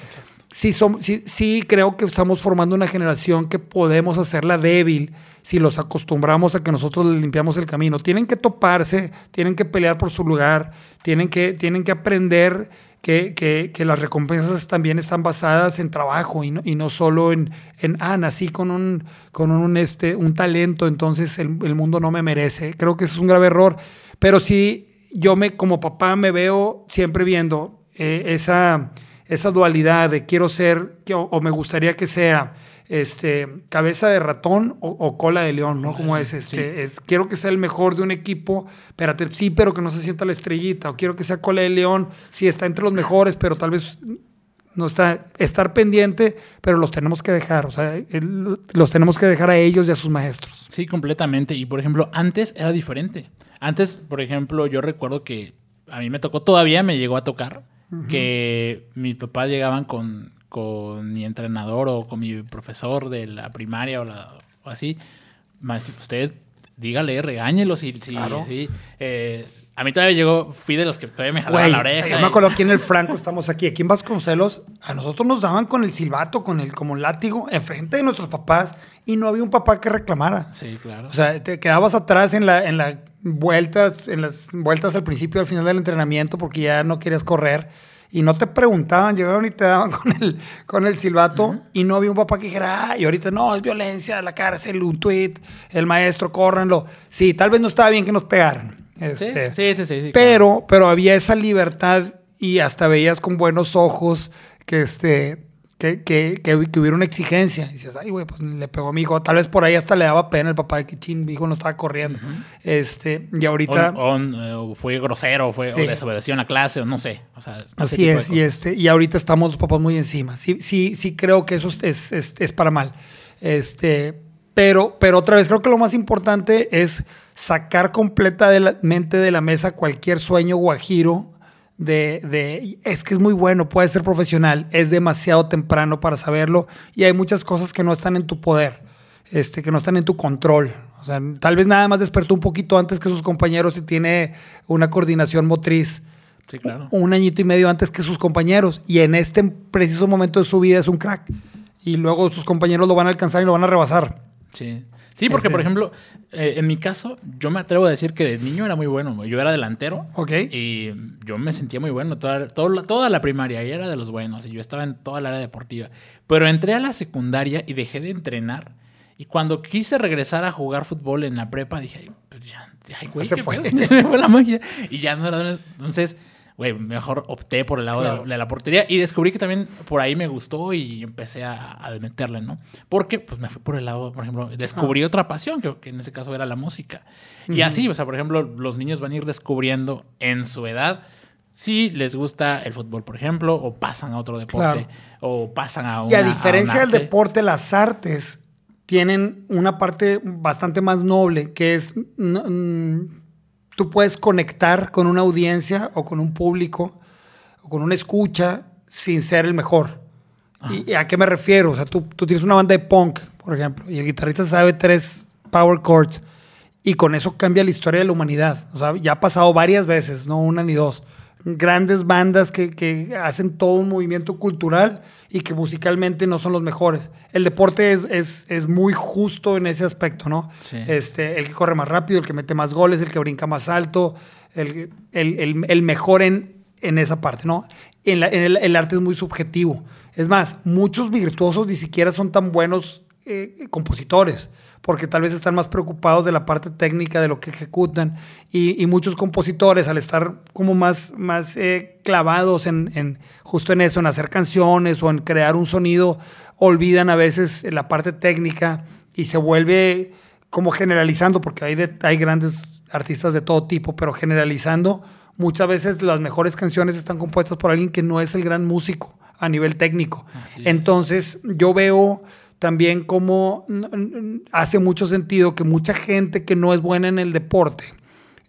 sí, son, sí, sí creo que estamos formando una generación que podemos hacerla débil si los acostumbramos a que nosotros les limpiamos el camino. Tienen que toparse, tienen que pelear por su lugar, tienen que, tienen que aprender que, que, que, las recompensas también están basadas en trabajo y no, y no solo en, en, ah, nací con un, con un, este, un talento, entonces el, el mundo no me merece. Creo que eso es un grave error. Pero sí, yo me, como papá me veo siempre viendo eh, esa, esa dualidad de quiero ser o, o, me gustaría que sea este, cabeza de ratón o, o cola de león, ¿no? Como es, este, sí. es, quiero que sea el mejor de un equipo, espérate, sí, pero que no se sienta la estrellita, o quiero que sea cola de león, sí, está entre los mejores, pero tal vez no está, estar pendiente, pero los tenemos que dejar, o sea, el, los tenemos que dejar a ellos y a sus maestros. Sí, completamente, y por ejemplo, antes era diferente. Antes, por ejemplo, yo recuerdo que a mí me tocó, todavía me llegó a tocar, uh -huh. que mis papás llegaban con, con mi entrenador o con mi profesor de la primaria o, la, o así, más usted dígale, regáñelo si, si, claro. si eh, a mí todavía llegó, fui de los que todavía me jalaban la oreja. Yo me acuerdo aquí en el Franco, estamos aquí, aquí en Vasconcelos, a nosotros nos daban con el silbato, con el como látigo, enfrente de nuestros papás, y no había un papá que reclamara. Sí, claro. O sea, te quedabas atrás en la, en la vueltas, en las vueltas al principio, al final del entrenamiento, porque ya no querías correr y no te preguntaban, llegaron y te daban [laughs] con el, con el silbato uh -huh. y no había un papá que dijera, ah, y ahorita no, es violencia, la cárcel, un tweet, el maestro, córranlo. Sí, tal vez no estaba bien que nos pegaran. Este, sí, sí, sí, sí, pero, claro. pero había esa libertad y hasta veías con buenos ojos que este que, que, que, hubiera una exigencia. Y dices, ay, güey, pues le pegó a mi hijo. Tal vez por ahí hasta le daba pena el papá de que chin, mi hijo no estaba corriendo. Uh -huh. este, y ahorita. O, o, o fue grosero, fue, sí. o desobedeció en la clase, o no sé. O sea, Así es, y, este, y ahorita estamos los papás muy encima. Sí, sí, sí creo que eso es, es, es para mal. Este, pero, pero otra vez, creo que lo más importante es sacar completamente de la mesa cualquier sueño guajiro de, de, es que es muy bueno, puede ser profesional, es demasiado temprano para saberlo y hay muchas cosas que no están en tu poder, este, que no están en tu control. O sea, tal vez nada más despertó un poquito antes que sus compañeros y tiene una coordinación motriz. Sí, claro. Un añito y medio antes que sus compañeros y en este preciso momento de su vida es un crack y luego sus compañeros lo van a alcanzar y lo van a rebasar. Sí. Sí, porque Ese. por ejemplo, eh, en mi caso, yo me atrevo a decir que de niño era muy bueno. Yo era delantero. Ok. Y yo me sentía muy bueno toda, toda, toda la primaria y era de los buenos. Y yo estaba en toda la área deportiva. Pero entré a la secundaria y dejé de entrenar. Y cuando quise regresar a jugar fútbol en la prepa, dije, pues ya, ay, güey, se fue. [laughs] se me fue la magia. Y ya no era. Entonces, güey, mejor opté por el lado de, la, portería. Y descubrí que también por ahí me gustó y empecé a, a meterle, ¿no? Porque pues me fui por el lado, por ejemplo, descubrí otra pasión, que, que, en ese caso era la música. Y así, o sea, por ejemplo, los niños van a ir descubriendo en su edad si les gusta el fútbol, por ejemplo, o pasan a otro deporte, o pasan a una, Y a diferencia del deporte, las artes tienen una parte bastante más noble, que es tú puedes conectar con una audiencia o con un público o con una escucha sin ser el mejor. ¿Y a qué me refiero? O sea, tú, tú, tienes una banda de punk, por ejemplo, y el guitarrista sabe tres power chords y con eso cambia la historia de la humanidad. O sea, ya ha pasado varias veces, no una ni dos. Grandes bandas que, que hacen todo un movimiento cultural y que musicalmente no son los mejores. El deporte es, es, es muy justo en ese aspecto, ¿no? Este, el que corre más rápido, el que mete más goles, el que brinca más alto, el, el, el, mejor en, en esa parte, ¿no? En, el, arte es muy subjetivo. Es más, muchos virtuosos ni siquiera son tan buenos eh, compositores porque tal vez están más preocupados de la parte técnica de lo que ejecutan y, muchos compositores al estar como más, más eh, clavados en, justo en eso, en hacer canciones o en crear un sonido, olvidan a veces la parte técnica y se vuelve como generalizando, porque hay, hay grandes artistas de todo tipo, pero generalizando, muchas veces las mejores canciones están compuestas por alguien que no es el gran músico a nivel técnico. Entonces yo veo también como hace mucho sentido que mucha gente que no es buena en el deporte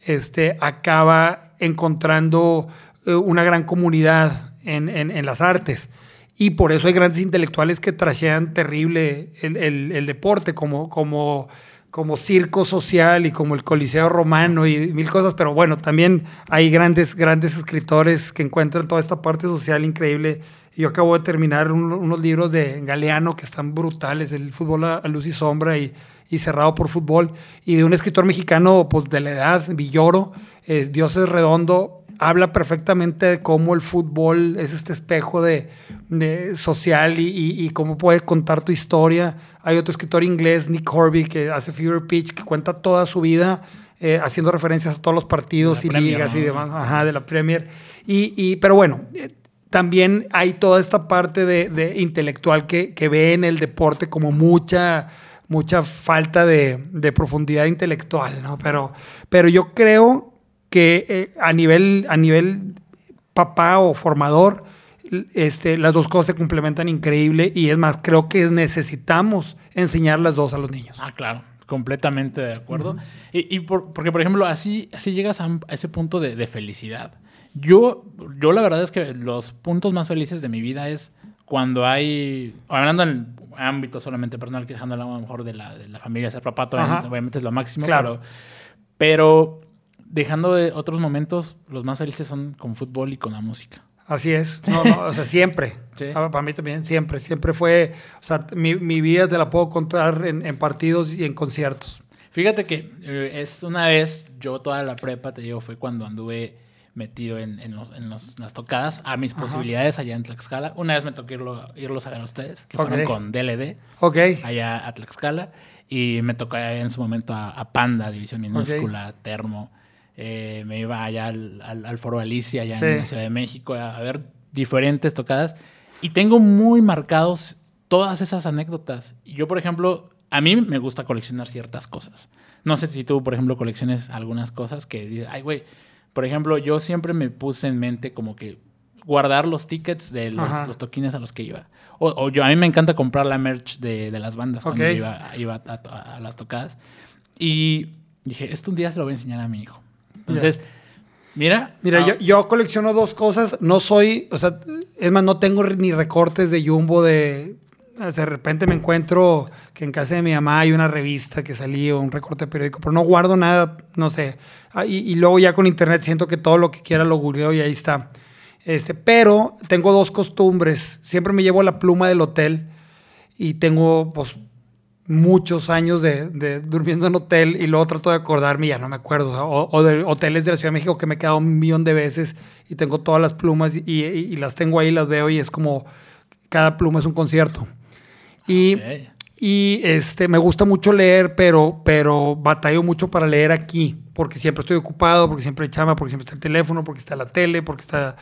este, acaba encontrando eh, una gran comunidad en, las artes. Y por eso hay grandes intelectuales que trashean terrible el, deporte, como, como, como circo social y como el Coliseo Romano y mil cosas. Pero bueno, también hay grandes, grandes escritores que encuentran toda esta parte social increíble yo acabo de terminar unos libros de Galeano que están brutales, el fútbol a, luz y sombra y, cerrado por fútbol, y de un escritor mexicano pues, de la edad, Villoro, eh, Dios es redondo, habla perfectamente de cómo el fútbol es este espejo de, social y, cómo puedes contar tu historia. Hay otro escritor inglés, Nick Horby, que hace Fever Pitch, que cuenta toda su vida eh, haciendo referencias a todos los partidos y ligas y demás, ajá, de la Premier. Y, y, pero bueno, eh, también hay toda esta parte de, intelectual que, ve en el deporte como mucha, mucha falta de, profundidad intelectual, ¿no? Pero, pero yo creo que eh, a, nivel, a nivel papá o formador, este, las dos cosas se complementan increíble y es más, creo que necesitamos enseñar las dos a los niños. Ah, claro completamente de acuerdo. Y, porque, por ejemplo, así, así llegas a, ese punto de, felicidad. Yo, yo la verdad es que los puntos más felices de mi vida es cuando hay, hablando en ámbito solamente personal, que dejando a lo mejor de la, de la familia, ser papá, obviamente, es lo máximo. Claro. Pero, dejando de otros momentos, los más felices son con fútbol y con la música. Así es. No, no, o sea, siempre. [laughs] Ah, para mí también, siempre. Siempre fue. O sea, mi, mi vida te la puedo contar en, en, partidos y en conciertos. Fíjate que eh, es una vez, yo toda la prepa, te digo, fue cuando anduve metido en, en, los, en los, las tocadas a mis posibilidades allá en Tlaxcala. Una vez me tocó irlo, irlos a ver a ustedes, que fueron con DLD, allá a Tlaxcala, y me tocó en su momento a, Panda, División Minúscula, Termo. Eh, me iba allá al, al, Foro Alicia, allá en la Ciudad de México, a, ver diferentes tocadas. Y tengo muy marcados todas esas anécdotas. Yo, por ejemplo, a mí me gusta coleccionar ciertas cosas. No sé si tú, por ejemplo, colecciones algunas cosas que dices, ay, güey, por ejemplo, yo siempre me puse en mente como que guardar los tickets de los, toquines a los que iba. O, yo, a mí me encanta comprar la merch de, las bandas cuando iba, iba a, las tocadas. Y dije, esto un día se lo voy a enseñar a mi hijo. Entonces, mira. Mira, yo, yo, colecciono dos cosas. No soy, o sea, es más, no tengo ni recortes de Jumbo de de repente me encuentro que en casa de mi mamá hay una revista que salió, un recorte periódico, pero no guardo nada, no sé. Ah, y, luego ya con internet siento que todo lo que quiera lo googleo y ahí está. Este, pero tengo dos costumbres. Siempre me llevo la pluma del hotel y tengo pues, muchos años de, durmiendo en hotel y luego trato de acordarme ya no me acuerdo. O, de hoteles de la Ciudad de México que me he quedado un millón de veces y tengo todas las plumas y, y las tengo ahí, las veo y es como cada pluma es un concierto. Y, y este, me gusta mucho leer, pero, pero batallo mucho para leer aquí, porque siempre estoy ocupado, porque siempre hay chama, porque siempre está el teléfono, porque está la tele, porque está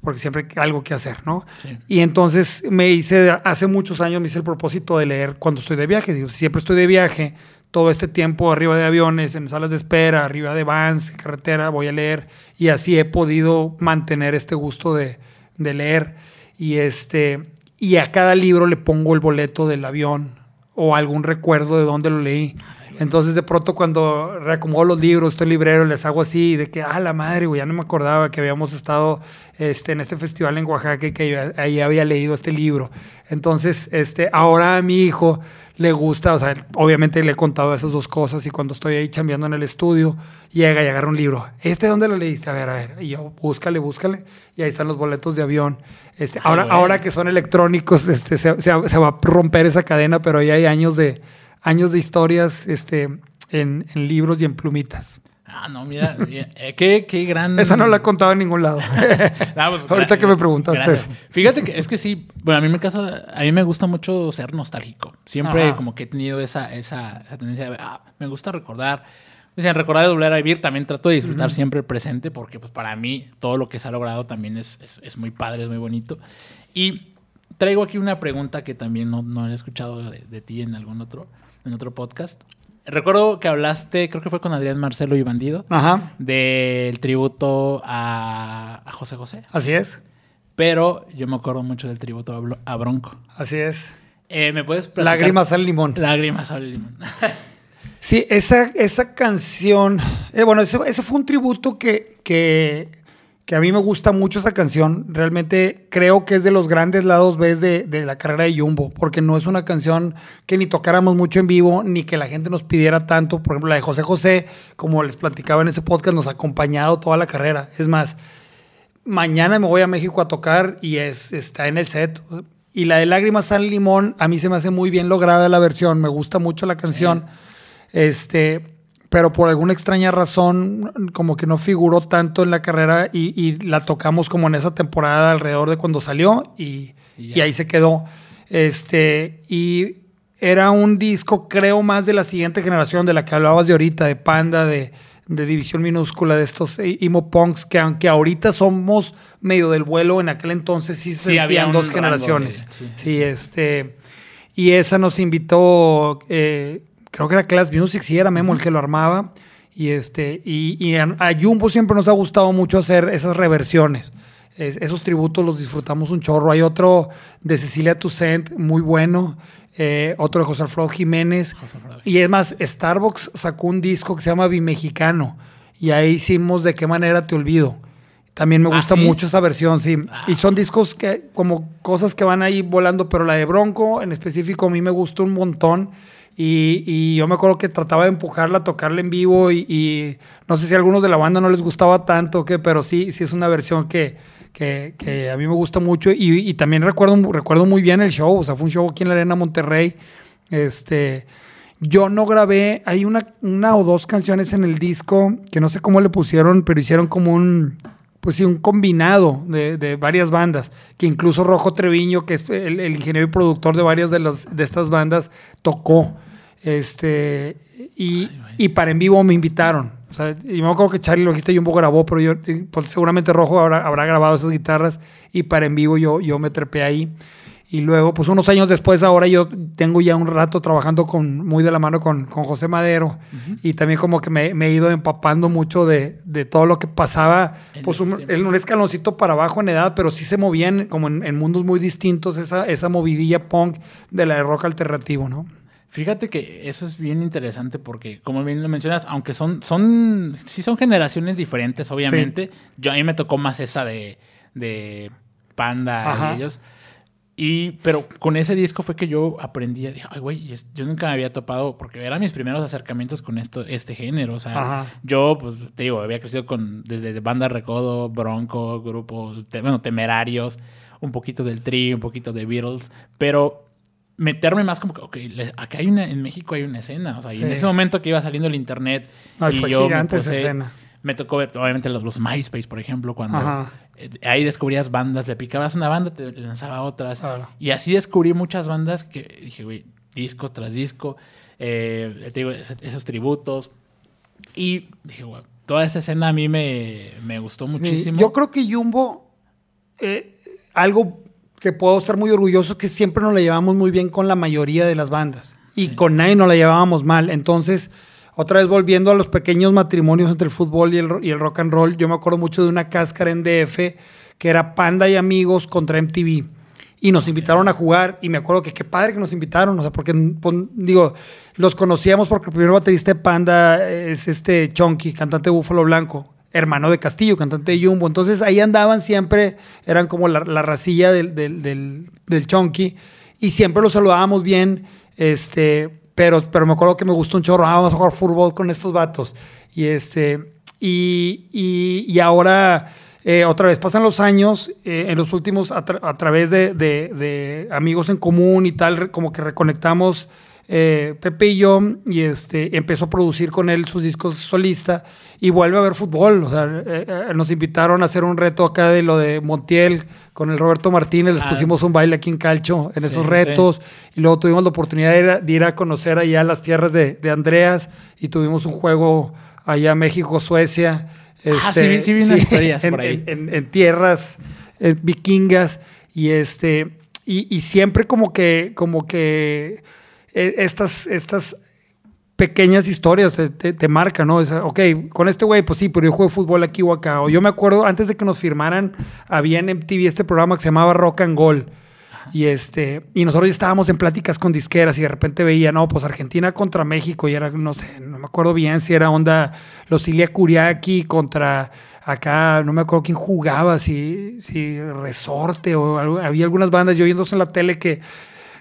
porque siempre hay algo que hacer, ¿no? Sí. Y entonces me hice, hace muchos años me hice el propósito de leer cuando estoy de viaje. Digo, siempre estoy de viaje, todo este tiempo arriba de aviones, en salas de espera, arriba de vans, en carretera, voy a leer. Y así he podido mantener este gusto de, de leer. Y, este, y a cada libro le pongo el boleto del avión o algún recuerdo de dónde lo leí. Entonces, de pronto, cuando reacomodo los libros, estoy librero, les hago así, de que, ah, la madre, güey, ya no me acordaba que habíamos estado este, en este festival en Oaxaca y que ahí había leído este libro. Entonces, este, ahora mi hijo le gusta, o sea, obviamente le he contado esas dos cosas y cuando estoy ahí chambeando en el estudio, llega y agarra un libro. ¿Este dónde lo leíste? A ver, a ver. Y yo, búscale, búscale. Y ahí están los boletos de avión. Este, ahora, güey. ahora que son electrónicos, este, se, se- se va a romper esa cadena, pero ya hay años de, años de historias este, en, en libros y en plumitas. Ah, no, mira, [laughs] eh, qué, qué gran... Esa no la he contado en ningún lado. [laughs] Pues, [laughs] Ahorita que me preguntaste gracias. eso. Fíjate que es que sí, bueno, a mí me casa, a mí me gusta mucho ser nostálgico. Siempre Ajá. como que he tenido esa, esa, esa tendencia de, ah, me gusta recordar. O sea, recordar y volver a vivir, también trato de disfrutar siempre el presente porque pues para mí todo lo que se ha logrado también es, es, es muy padre, es muy bonito. Y traigo aquí una pregunta que también no, no he escuchado de, de ti en algún otro, en otro podcast. Recuerdo que hablaste, creo que fue con Adrián Marcelo y Bandido, Ajá, del tributo a, a José José. así es. Pero yo me acuerdo mucho del tributo a Bronco. Así es. Eh, ¿Me puedes platicar? Lágrimas al limón. Lágrimas al limón. Sí, esa, esa canción, eh, bueno, ese, ese fue un tributo que, que, que a mí me gusta mucho esa canción. Realmente creo que es de los grandes lados B de, de la carrera de Jumbo, porque no es una canción que ni tocáramos mucho en vivo, ni que la gente nos pidiera tanto. Por ejemplo, la de José José, como les platicaba en ese podcast, nos ha acompañado toda la carrera. Es más, mañana me voy a México a tocar y es, está en el set. Y la de Lágrimas al Limón, a mí se me hace muy bien lograda la versión, me gusta mucho la canción. Este, pero por alguna extraña razón, como que no figuró tanto en la carrera y, y la tocamos como en esa temporada alrededor de cuando salió y, Y y ya. ahí se quedó. Este, y era un disco, creo, más de la siguiente generación de la que hablabas de ahorita, de Panda, de, de División Minúscula, de estos emo punks, que aunque ahorita somos medio del vuelo, en aquel entonces sí se Sí, sentían dos generaciones. sí, sí, sí. este. Y esa nos invitó, eh, creo que era Class Music, sí, era Memo el que lo armaba. Y, este, y, y a, a Jumbo siempre nos ha gustado mucho hacer esas reversiones. Es- esos tributos los disfrutamos un chorro. Hay otro de Cecilia Toussaint, muy bueno. eh, otro de José Alfredo Jiménez. José Alfredo. Y es más, Starbucks sacó un disco que se llama Bimexicano. Y ahí hicimos De qué manera te olvido. También me ¿Ah, gusta sí? mucho esa versión, sí. Ah. Y son discos que, como cosas que van ahí volando, pero la de Bronco en específico a mí me gustó un montón. Y, yo me acuerdo que trataba de empujarla, tocarla en vivo. Y, no sé si a algunos de la banda no les gustaba tanto, que, pero sí, sí es una versión que, que, a mí me gusta mucho. Y, y también recuerdo, recuerdo muy bien el show. O sea, fue un show aquí en la Arena Monterrey. Este. Yo no grabé, hay una, una o dos canciones en el disco que no sé cómo le pusieron, pero hicieron como un, pues sí, un combinado de, de varias bandas, que incluso Rojo Treviño, que es el, el ingeniero y productor de varias de, las, de estas bandas, tocó. Este, y, y para en vivo me invitaron. O sea, y me acuerdo que Charlie lo dijiste, Jumbo grabó, pero yo, pues seguramente Rojo habrá, habrá grabado esas guitarras y para en vivo yo, yo me trepé ahí. Y luego, pues unos años después, ahora yo tengo ya un rato trabajando con, muy de la mano con, con José Madero. Y también como que me, me he ido empapando mucho de, de todo lo que pasaba, En pues un, en un escaloncito para abajo en edad, pero sí se movían como en, en mundos muy distintos, esa, esa movidilla punk de la de rock alternativo, ¿no? Fíjate que eso es bien interesante porque, como bien lo mencionas, aunque son, son, sí son generaciones diferentes, obviamente. Yo a mí me tocó más esa de, de Panda Ajá. y ellos. Y, pero con ese disco fue que yo aprendí, dije, ay, güey, yo nunca me había topado, porque eran mis primeros acercamientos con esto, este género. O sea, Ajá. yo, pues, te digo, había crecido con, desde Banda Recodo, Bronco, grupo, te- bueno, Temerarios, un poquito del Tri, un poquito de Beatles, pero meterme más como que, ok, acá hay una, en México hay una escena, o sea, y en ese momento que iba saliendo el internet, y fue yo me gigante esa puse- escena. me tocó ver, obviamente, los, los MySpace, por ejemplo, cuando Ajá. eh, ahí descubrías bandas, le picabas una banda, te lanzaba otras. Claro. Y así descubrí muchas bandas que dije, güey, disco tras disco, eh, te digo, es- esos tributos. Y dije, "Guau, toda esa escena a mí me, me gustó Sí, muchísimo. Yo creo que Jumbo, eh, algo que puedo estar muy orgulloso que siempre nos la llevamos muy bien con la mayoría de las bandas. Y con nadie nos la llevábamos mal. Entonces, otra vez volviendo a los pequeños matrimonios entre el fútbol y el, y el rock and roll, yo me acuerdo mucho de una cáscara en DF que era Panda y Amigos contra MTV. Y nos invitaron a jugar. Y me acuerdo que qué padre que nos invitaron. O sea, porque, pon- digo, los conocíamos porque el primer baterista de Panda es este Chonky, cantante de Búfalo Blanco, hermano de Castillo, cantante de Jumbo. Entonces ahí andaban siempre, eran como la, la racilla del, del, Chonky. Y siempre los saludábamos bien. Este, pero, pero me acuerdo que me gustó un chorro. Ah, vamos a jugar fútbol con estos vatos. Y este, y, y, ahora. Eh, otra vez, pasan los años, eh, en los últimos, a, tra- a través de, de- de amigos en común y tal, como que reconectamos eh, Pepe y yo, y este, empezó a producir con él sus discos solista, y vuelve a ver fútbol. O sea, eh, eh, nos invitaron a hacer un reto acá de lo de Montiel con el Roberto Martínez, les Ah. pusimos un baile aquí en Calcho en Sí, esos sí. retos, y luego tuvimos la oportunidad de ir a, de ir a conocer allá las tierras de, de Andreas, y tuvimos un juego allá México-Suecia. Ah, sí vi- sí vi [laughs] unas historias en, por ahí. en- en- en tierras vikingas y este y, y siempre como que como que eh, estas estas pequeñas historias te, te- marcan, ¿no? Es, ok, con este güey, pues sí, pero yo juego fútbol aquí o acá. O yo me acuerdo, antes de que nos firmaran, había en MTV este programa que se llamaba Rock and Goal. Y, este, y nosotros ya estábamos en pláticas con disqueras y de repente veía, no, pues Argentina contra México y era, no sé, no me acuerdo bien si era onda los Ilia Kuriaki contra acá, no me acuerdo quién jugaba, si, si Resorte o había algunas bandas yo viéndose en la tele que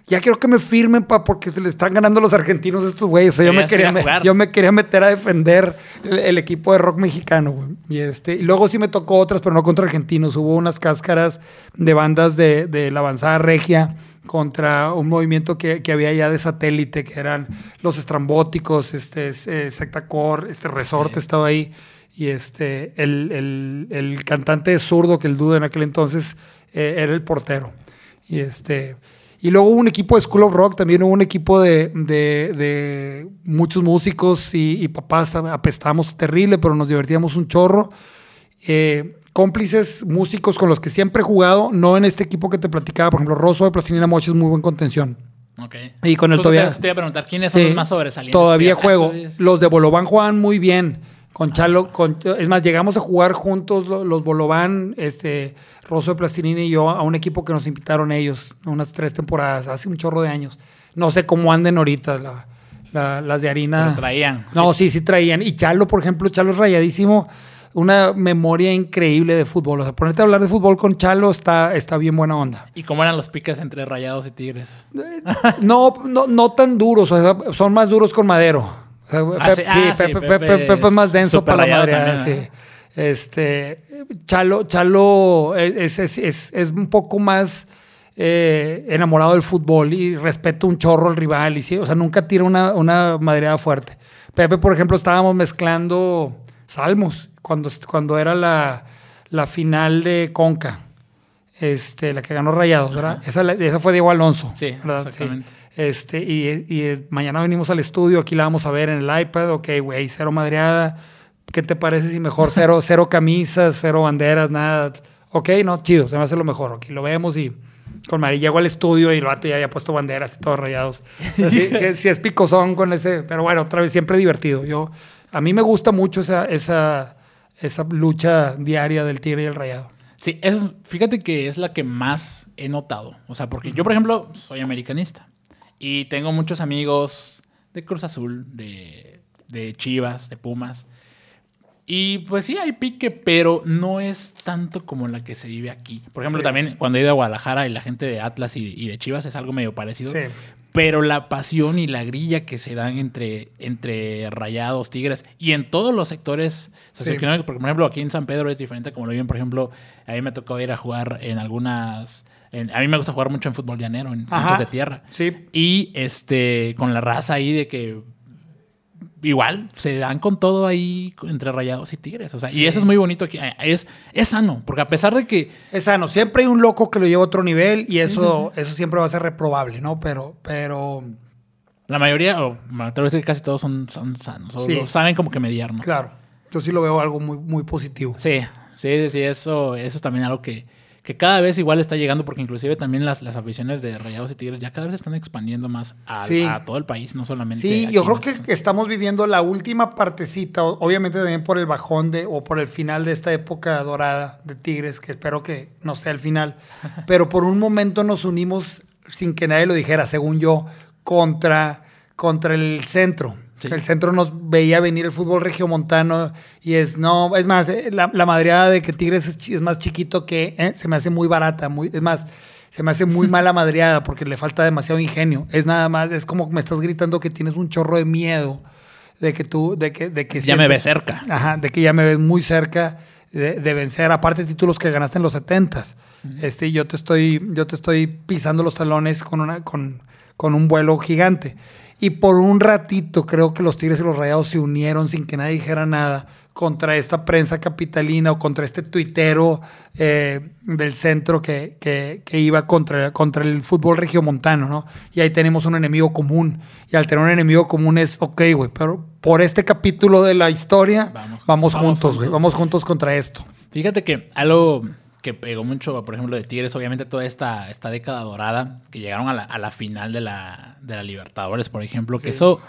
ya quiero que me firmen pa, porque le están ganando los argentinos a estos güeyes. O sea, yo me, quería, me- yo me quería meter a defender el, el equipo de rock mexicano. güey. Y, este, y luego sí me tocó otras, pero no contra argentinos. Hubo unas cáscaras de bandas de, de la avanzada regia contra un movimiento que, que había ya de satélite, que eran los estrambóticos, este, eh, Sectacor, este Resorte Sí. estaba ahí. Y este, el, el- el cantante zurdo, que el dudo en aquel entonces eh, era el portero. Y este. Y luego hubo un equipo de School of Rock, también hubo un equipo de, de- de muchos músicos y, y papás, apestábamos terrible, pero nos divertíamos un chorro. Eh, cómplices músicos con los que siempre he jugado, no en este equipo que te platicaba, por ejemplo, Rosso de Plastilina Moche es muy buen contención. Ok. Y con el todavía- Te, te iba a preguntar, ¿quiénes son los más sobresalientes? Todavía juego. Los de Bolobán jugaban muy bien. Con Chalo, con, es más, llegamos a jugar juntos lo- los Bolobán, este, Rosso de Plastilina y yo, a un equipo que nos invitaron ellos, unas tres temporadas, hace un chorro de años. No sé cómo anden ahorita la- la- las de harina. Traían. No, sí, sí traían. Y Chalo, por ejemplo, Chalo es rayadísimo. Una memoria increíble de fútbol. O sea, ponerte a hablar de fútbol con Chalo está, está bien buena onda. ¿Y cómo eran los piques entre Rayados y Tigres? No, no, no tan duros, o sea, son más duros con Madero. Ah, Pep- sí, sí, ah, sí, Pepe, Pepe Pepe- es más denso para la también, sí. Este, Chalo, Chalo es, es, es- es un poco más eh, enamorado del fútbol y respeta un chorro al rival. Y sí, o sea, nunca tira una, una madreada fuerte. Pepe, por ejemplo, estábamos mezclando salmos cuando, cuando era la, la final de Conca. Este, la que ganó Rayados, ¿verdad? Esa, esa fue Diego Alonso. Sí, ¿verdad? exactamente. Este, y, y, eh, mañana venimos al estudio, aquí la vamos a ver en el iPad. Ok, güey, cero madreada. ¿Qué te parece si mejor cero, [laughs] cero camisas, cero banderas, nada? Ok, no, chido, se me hace lo mejor. Aquí lo vemos y con Mari llego al estudio y el vato ya había puesto banderas y todos rayados. Sea, sí, sí, sí es picosón con ese, pero bueno, otra vez siempre divertido. Yo, a mí me gusta mucho esa, esa, esa lucha diaria del tigre y el rayado. Sí, es, fíjate que es la que más he notado. O sea, porque yo, por ejemplo, soy americanista. Y tengo muchos amigos de Cruz Azul, de, de Chivas, de Pumas. Y pues sí, hay pique, pero no es tanto como la que se vive aquí. Por ejemplo, Sí. también cuando he ido a Guadalajara y la gente de Atlas y, y de Chivas es algo medio parecido. Sí. Pero la pasión y la grilla que se dan entre, entre rayados, tigres y en todos los sectores socioeconómicos, porque por ejemplo aquí en San Pedro es diferente como lo viven, por ejemplo, a mí me tocó ir a jugar en algunas... en- a mí me gusta jugar mucho en fútbol llanero, en canchas de tierra. Sí. Y este, con la raza ahí de que igual se dan con todo ahí entre rayados y tigres. O sea, y eso es muy bonito. Que, eh, es, es sano, porque a pesar de que Es sano. Siempre hay un loco que lo lleva a otro nivel y eso, eso siempre va a ser reprobable, ¿no? Pero, pero, La mayoría, o decir que casi todos son, son sanos. o lo saben como que mediar, ¿no? Claro. Yo sí lo veo algo muy, muy positivo. Sí, sí, sí, eso, eso es también algo que, que cada vez igual está llegando, porque inclusive también las, las aficiones de Rayados y Tigres ya cada vez están expandiendo más a, Sí. a todo el país, no solamente Sí, yo creo que estamos viviendo la última partecita, obviamente también por el bajón de, o por el final de esta época dorada de Tigres, que espero que no sea el final, [laughs] pero por un momento nos unimos sin que nadie lo dijera, según yo, contra, contra el centro. Sí. El centro nos veía venir el fútbol regiomontano y es, no, es más, eh, la, la madreada de que Tigres es, es más chiquito que, eh, se me hace muy barata, muy, es más, se me hace muy [laughs] mala madreada porque le falta demasiado ingenio. Es nada más, es como que me estás gritando que tienes un chorro de miedo de que tú, de que, de que Ya me ves cerca. Ajá, de que ya me ves muy cerca de, de vencer, aparte títulos que ganaste en los 70s. Este, yo te estoy, yo te estoy pisando los talones con una, con, con un vuelo gigante. Y por un ratito creo que los Tigres y los Rayados se unieron sin que nadie dijera nada contra esta prensa capitalina o contra este tuitero eh, del centro que, que- que iba contra, contra el fútbol regiomontano, ¿no? Y ahí tenemos un enemigo común. Y al tener un enemigo común es, ok, güey, pero por este capítulo de la historia, Vamos. vamos, juntos, güey, vamos juntos contra esto. Fíjate que algo que pegó mucho, por ejemplo, de Tigres, obviamente toda esta, esta década dorada, que llegaron a la, a la final de la, de la Libertadores, por ejemplo, que Sí. eso,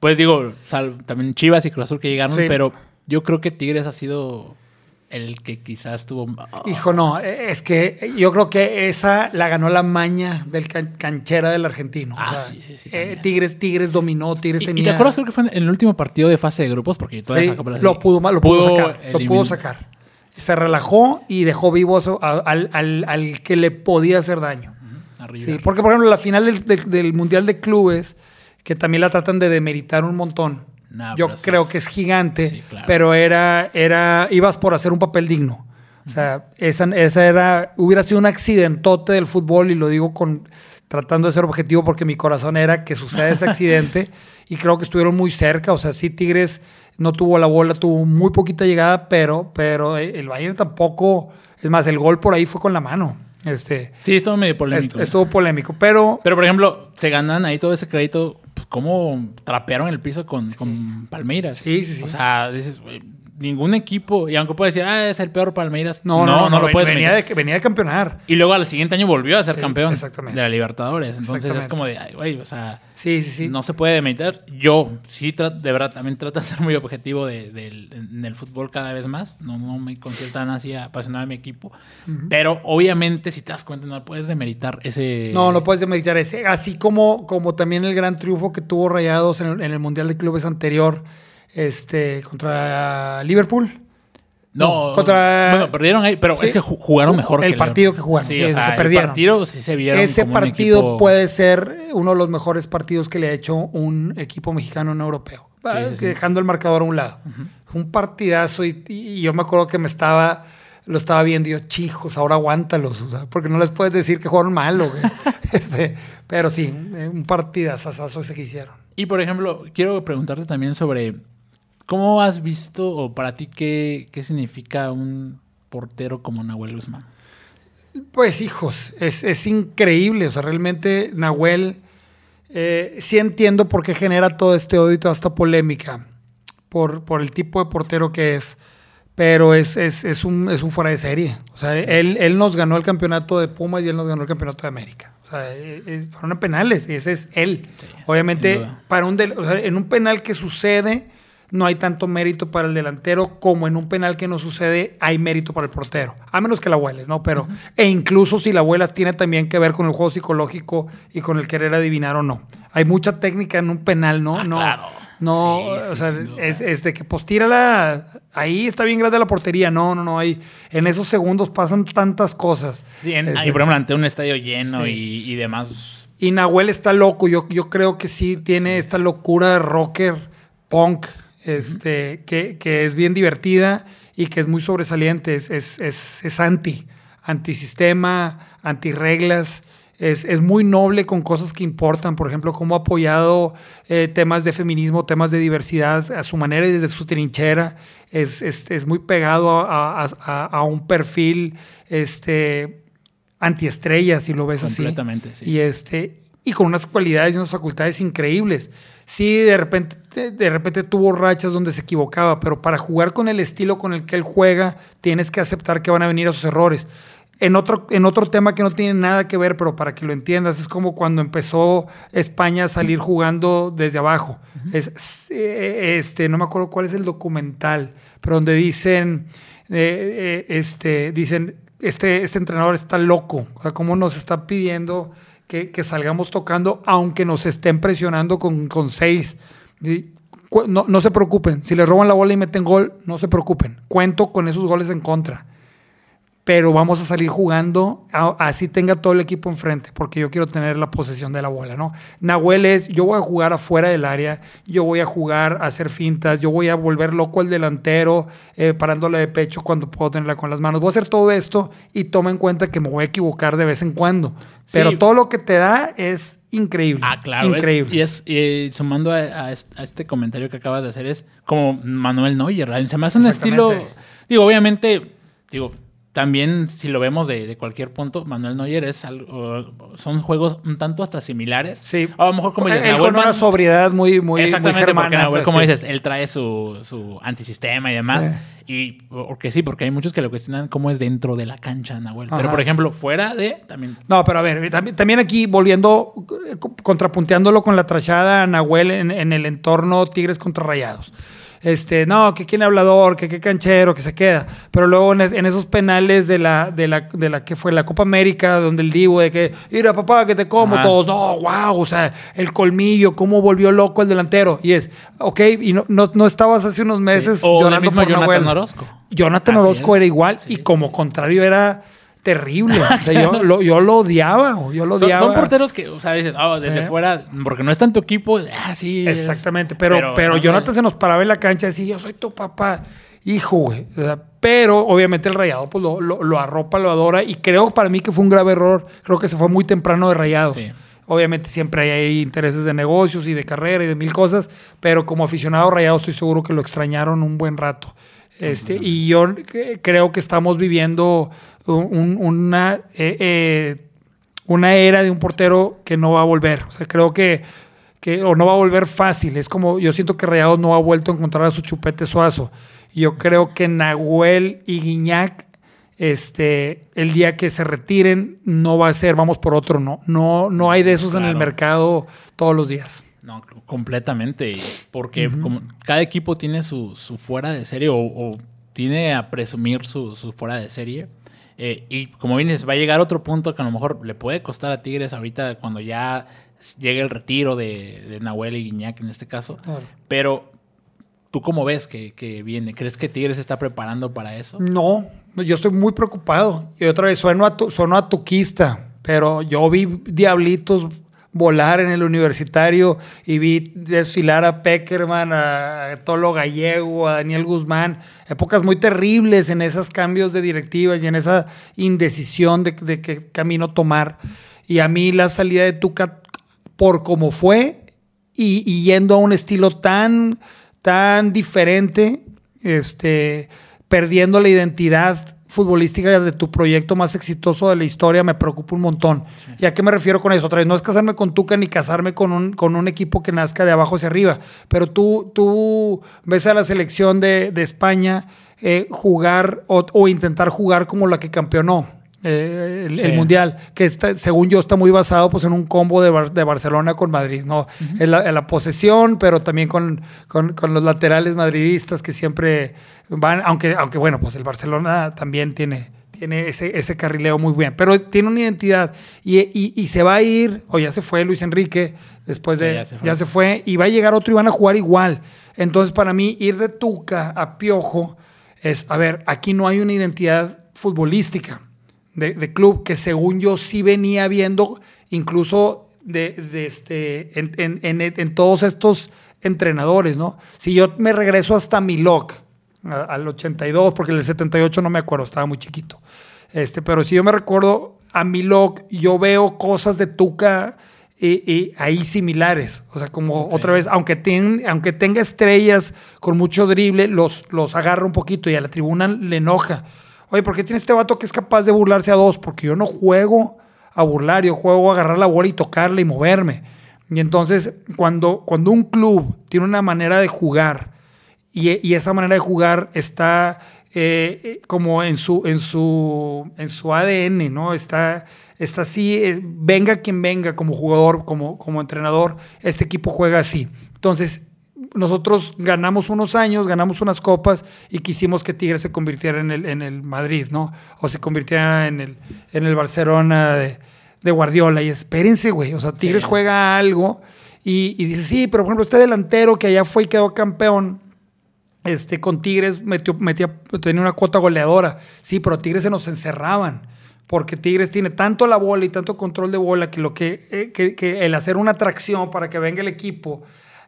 pues digo, sal- también Chivas y Cruz Azul que llegaron, Sí. pero yo creo que Tigres ha sido el que quizás tuvo... Hijo, no, eh, es que yo creo que esa la ganó la maña del can- canchera del argentino. Ah, sí, sí, sí, eh. Tigres, Tigres dominó, Tigres ¿Y, y te acuerdas creo que fue en el último partido de fase de grupos? Porque Sí, esa lo pudo, lo pudo, sacar. Lo pudo sacar. Se relajó y dejó vivo a al, al- al que le podía hacer daño. Sí, porque por ejemplo la final del, del- del Mundial de Clubes, que también la tratan de demeritar un montón. Yo creo es- que es gigante, Sí, claro. pero era, era, ibas por hacer un papel digno. O sea, esa, esa era, hubiera sido un accidentote del fútbol y lo digo con tratando de ser objetivo porque mi corazón era que suceda ese accidente [laughs] y creo que estuvieron muy cerca. O sea, sí, Tigres no tuvo la bola, tuvo muy poquita llegada, pero, pero eh, el Bayern tampoco, es más, el gol por ahí fue con la mano. Este, Sí, estuvo medio polémico. est- estuvo polémico, pero Pero, por ejemplo, se ganan ahí todo ese crédito. Pues, ¿Cómo trapearon el piso con, con Palmeiras? Sí, sí, sí. O sea, dices, güey, ningún equipo. Y aunque puedes decir, ah, es el peor Palmeiras. no, no, no, lo puedes venía, meter. de, venía de campeonar. Y luego al siguiente año volvió a ser Sí, campeón exactamente. de la Libertadores. Entonces es como de, ay, güey, o sea, Sí, sí, sí. no se puede meter. Yo sí, de verdad, también trato de ser muy objetivo de, en el fútbol cada vez más. No, no me considero tan así apasionado de mi equipo. Pero obviamente, si te das cuenta, no puedes demeritar ese. No, no puedes demeritar ese. Así como, como también el gran triunfo que tuvo Rayados en el, en el Mundial de Clubes anterior este, contra Liverpool. No, No, contra- Bueno, perdieron ahí, pero Sí. es que ju- jugaron mejor El que partido Liverpool. que jugaron, sí, o se perdieron. El partido sí se vieron. Ese como un partido equipo- puede ser uno de los mejores partidos que le ha hecho un equipo mexicano en europeo. Sí, Ah. Dejando el marcador a un lado. Un partidazo y, y yo me acuerdo que me estaba, lo estaba viendo y yo, chicos, ahora aguántalos, o sea, porque no les puedes decir que jugaron mal, güey. [laughs] este, pero sí, un partidazazazo ese que hicieron. Y por ejemplo, quiero preguntarte también sobre cómo has visto o para ti qué, qué significa un portero como Nahuel Guzmán. Pues hijos, es, es increíble. O sea, realmente Nahuel, eh, sí entiendo por qué genera todo este odio y toda esta polémica por, por el tipo de portero que es. Pero es, es, es un, es un fuera de serie. O sea, él, él nos ganó el campeonato de Pumas y él nos ganó el campeonato de América. O sea, eh, eh, fueron en penales y ese es él. Sí, Obviamente, para un del- o sea, en un penal que sucede, no hay tanto mérito para el delantero como en un penal que no sucede, hay mérito para el portero. A menos que la hueles, ¿no? Pero, e incluso si la huelas tiene también que ver con el juego psicológico y con el querer adivinar o no. Hay mucha técnica en un penal, ¿no? Ah, no, claro. no, Sí, sí, o sea, es, es de que pues tírala, ahí está bien grande la portería. No, no, no, hay, en esos segundos pasan tantas cosas. Sí, en- Ese- y por ejemplo, ante un estadio lleno Sí. y, y demás. Y Nahuel está loco. Yo, yo creo que sí tiene esta locura de rocker, punk, este, que, que es bien divertida y que es muy sobresaliente. Es, es, es, es anti, antisistema, antirreglas. Es, es muy noble con cosas que importan. Por ejemplo, cómo ha apoyado eh, temas de feminismo, temas de diversidad a su manera y desde su trinchera. Es, es, es muy pegado a, a- a- a un perfil este, antiestrella, si lo ves así. Completamente, sí. Y este, y con unas cualidades y unas facultades increíbles. Sí, de repente, de repente tuvo rachas donde se equivocaba, pero para jugar con el estilo con el que él juega, tienes que aceptar que van a venir esos errores. En otro, en otro tema que no tiene nada que ver, pero para que lo entiendas, es como cuando empezó España a salir jugando desde abajo. es, eh, este, no me acuerdo cuál es el documental, pero donde dicen, eh, eh, este, dicen, este, este entrenador está loco, o sea, cómo nos está pidiendo que, salgamos tocando, aunque nos estén presionando con, con seis. No, no se preocupen, si le roban la bola y meten gol, no se preocupen, cuento con esos goles en contra pero vamos a salir jugando así tenga todo el equipo enfrente, porque yo quiero tener la posesión de la bola, ¿no? Nahuel es, yo voy a jugar afuera del área, yo voy a jugar a hacer fintas, yo voy a volver loco al delantero, eh, parándole de pecho cuando puedo tenerla con las manos. Voy a hacer todo esto y toma en cuenta que me voy a equivocar de vez en cuando, pero todo lo que te da es increíble. Ah, claro. Increíble. y es, sumando a, este comentario que acabas de hacer, es como Manuel Neuer, se me hace un estilo, digo, obviamente, digo, también, si lo vemos de, cualquier punto, Manuel Neuer es algo, son juegos un tanto hasta similares. Sí. a lo mejor como él con una sobriedad muy, muy, Exactamente, porque Nahuel, pues, como dices, él trae su, su antisistema y demás. Y porque sí, porque hay muchos que lo cuestionan cómo es dentro de la cancha, Nahuel. Pero, por ejemplo, fuera de también. No, pero a ver, también, aquí volviendo, contrapunteándolo con la trachada Nahuel en, en el entorno Tigres contra Rayados este, no, que quién hablador, que qué canchero, que se queda. Pero luego en, esos penales de la, de la, de la que fue la Copa América, donde el Divo de que, mira papá, que te como, todos, no, wow, o sea, el colmillo, cómo volvió loco el delantero. Y es, ok, y no, no, estabas hace unos meses llorando por Jonathan Orozco. Jonathan Orozco era igual, y como contrario era terrible. O sea, yo, [laughs] lo, yo lo odiaba. Yo lo odiaba. Son, porteros que, o sea, dices, oh, desde fuera, porque no es tanto equipo. Ah, sí. Exactamente. Pero, pero, Jonathan se nos paraba en la cancha y decía, yo soy tu papá. Hijo, güey. pero obviamente el rayado pues lo, lo, arropa, lo adora. Y creo para mí que fue un grave error. Creo que se fue muy temprano de rayados. Obviamente siempre hay intereses de negocios y de carrera y de mil cosas, pero como aficionado rayado estoy seguro que lo extrañaron un buen rato. Este, y yo creo que estamos viviendo una, eh, eh, una era de un portero que no va a volver. O sea, creo que, que o no va a volver fácil. Es como, yo siento que Rayados no ha vuelto a encontrar a su chupete suazo. Yo creo que Nahuel y Guiñac, este, el día que se retiren, no va a ser, vamos por otro, no. No, no hay de esos en el mercado todos los días. No, completamente. Porque como cada equipo tiene su, fuera de serie o, tiene a presumir su, su fuera de serie. Eh, y como vienes, va a llegar otro punto que a lo mejor le puede costar a Tigres ahorita cuando ya llegue el retiro de, Nahuel y Guiñac en este caso. Pero, ¿tú cómo ves que, viene? ¿Crees que Tigres está preparando para eso? No, yo estoy muy preocupado. Y otra vez, sueno a, tu, a tuquista, pero yo vi Diablitos volar en el universitario y vi desfilar a Peckerman, a Tolo Gallego, a Daniel Guzmán, épocas muy terribles en esos cambios de directivas y en esa indecisión de, qué camino tomar. Y a mí la salida de Tuca, por como fue y, yendo a un estilo tan, tan diferente, este, perdiendo la identidad futbolística de tu proyecto más exitoso de la historia me preocupa un montón. ¿Y a qué me refiero con eso? Otra vez, no es casarme con Tuca ni casarme con un, con un equipo que nazca de abajo hacia arriba, pero tú, tú ves a la selección de, España eh, jugar o, intentar jugar como la que campeonó. Eh, el, mundial, que está, según yo está muy basado pues, en un combo de, de Barcelona con Madrid, ¿no? en, la, posesión, pero también con, con, con, los laterales madridistas que siempre van, aunque, aunque bueno, pues el Barcelona también tiene, tiene ese, ese carrileo muy bien, pero tiene una identidad. Y, y, se va a ir, o ya se fue Luis Enrique, después de, ya, se ya, se fue, y va a llegar otro y van a jugar igual. Entonces, para mí, ir de Tuca a Piojo es, a ver, aquí no hay una identidad futbolística de, club que según yo sí venía viendo, incluso de, este, en, en, todos estos entrenadores, ¿no? Si yo me regreso hasta Milok, al 82, porque el 78 no me acuerdo, estaba muy chiquito. Este, pero si yo me recuerdo a Milok, yo veo cosas de Tuca y, ahí similares. O sea, como otra vez, aunque, aunque tenga estrellas con mucho drible, los, los agarra un poquito y a la tribuna le enoja. Oye, ¿por qué tiene este vato que es capaz de burlarse a dos? Porque yo no juego a burlar, yo juego a agarrar la bola y tocarla y moverme. Y entonces, cuando, cuando un club tiene una manera de jugar y, esa manera de jugar está eh, eh, como en su, en, su, en su ADN, ¿no? Está, está así, eh, venga quien venga como jugador, como, como entrenador, este equipo juega así. Entonces, nosotros ganamos unos años, ganamos unas copas y quisimos que Tigres se convirtiera en el, en el Madrid, ¿no? O se convirtiera en el, en el Barcelona de, de Guardiola. Y espérense, güey, o sea, Tigres Sí. juega algo y, y dice, sí, pero por ejemplo, este delantero que allá fue y quedó campeón, este, con Tigres metió, metía, tenía una cuota goleadora. Sí, pero Tigres se nos encerraban. Porque Tigres tiene tanto la bola y tanto control de bola que, lo que, eh, que, que el hacer una atracción para que venga el equipo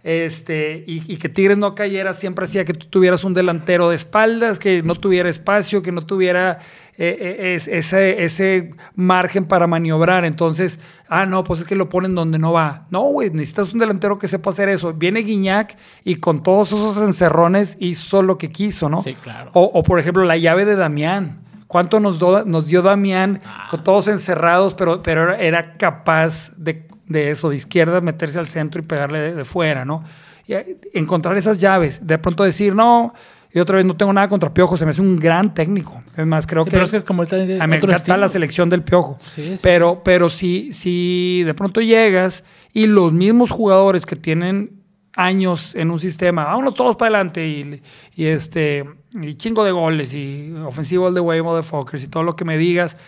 este, y, y que Tigres no cayera siempre hacía que tú tuvieras un delantero de espaldas, que no tuviera espacio, que no tuviera eh, eh, es- ese, ese margen para maniobrar. Entonces, ah, no, pues es que lo ponen donde no va. No, güey, necesitas un delantero que sepa hacer eso. Viene Guiñac y con todos esos encerrones hizo lo que quiso, ¿no? Sí, claro. O, o, por ejemplo, la llave de Damián. ¿Cuánto nos, do- nos dio Damián Ah. con todos encerrados, pero, pero era capaz de, de eso, de izquierda, meterse al centro y pegarle de, de fuera, ¿no? Y eh, encontrar esas llaves, de pronto decir, no, y otra vez no tengo nada contra Piojo, se me hace un gran técnico. Es más, creo Sí, que, pero es que es como el de a mí me otro encanta estilo. la selección del Piojo. Sí, sí, pero pero si, si de pronto llegas y los mismos jugadores que tienen años en un sistema, vámonos todos para adelante y, y este y chingo de goles y ofensivo all the way, motherfuckers y todo lo que me digas.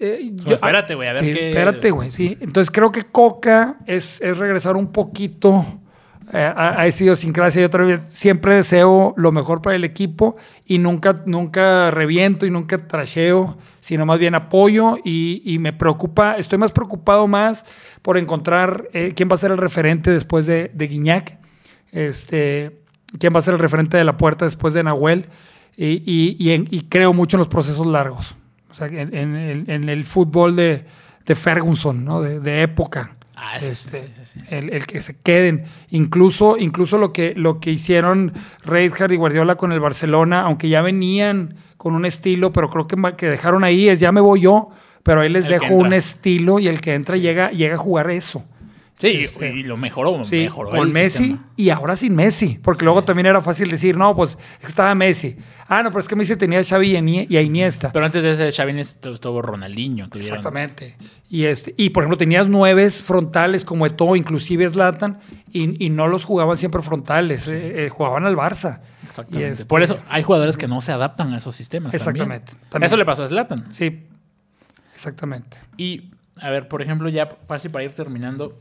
Eh, No, espérate, güey, a ver sí, qué- Espérate, güey, sí. Entonces creo que Coca es, es regresar un poquito eh, a, a esa idiosincrasia. Y otra vez, siempre deseo lo mejor para el equipo y nunca, nunca reviento y nunca trasheo, sino más bien apoyo y, y me preocupa, estoy más preocupado más por encontrar eh, quién va a ser el referente después de, de Guiñac, este, quién va a ser el referente de la puerta después de Nahuel y, y- y en- y creo mucho en los procesos largos. Sea, en, en el- en el fútbol de, de Ferguson, ¿no? de, de época. Ah, sí, Este, sí, sí, sí. El, el que se queden. Incluso, incluso lo, que, lo que hicieron Reidhard y Guardiola con el Barcelona, aunque ya venían con un estilo, pero creo que, que dejaron ahí es ya me voy yo, pero ahí les El dejo un estilo y el que entra llega, llega a jugar eso. Sí, Este, y lo mejoró, Sí, mejoró con Messi sistema. y ahora sin Messi, porque luego también era fácil decir, no, pues estaba Messi. Ah, no, pero es que Messi tenía a Xavi y a Iniesta. Pero antes de ese Xavi estuvo Ronaldinho. tuvieron- Exactamente. Y, este, y por ejemplo, tenías nueves frontales como Eto'o, inclusive Zlatan, y, y no los jugaban siempre frontales, eh, eh, jugaban al Barça. Exactamente. Y este- Por eso hay jugadores que no se adaptan a esos sistemas. Exactamente. También. Eso le pasó a Zlatan. Sí, exactamente. Y, a ver, por ejemplo, ya casi para ir terminando,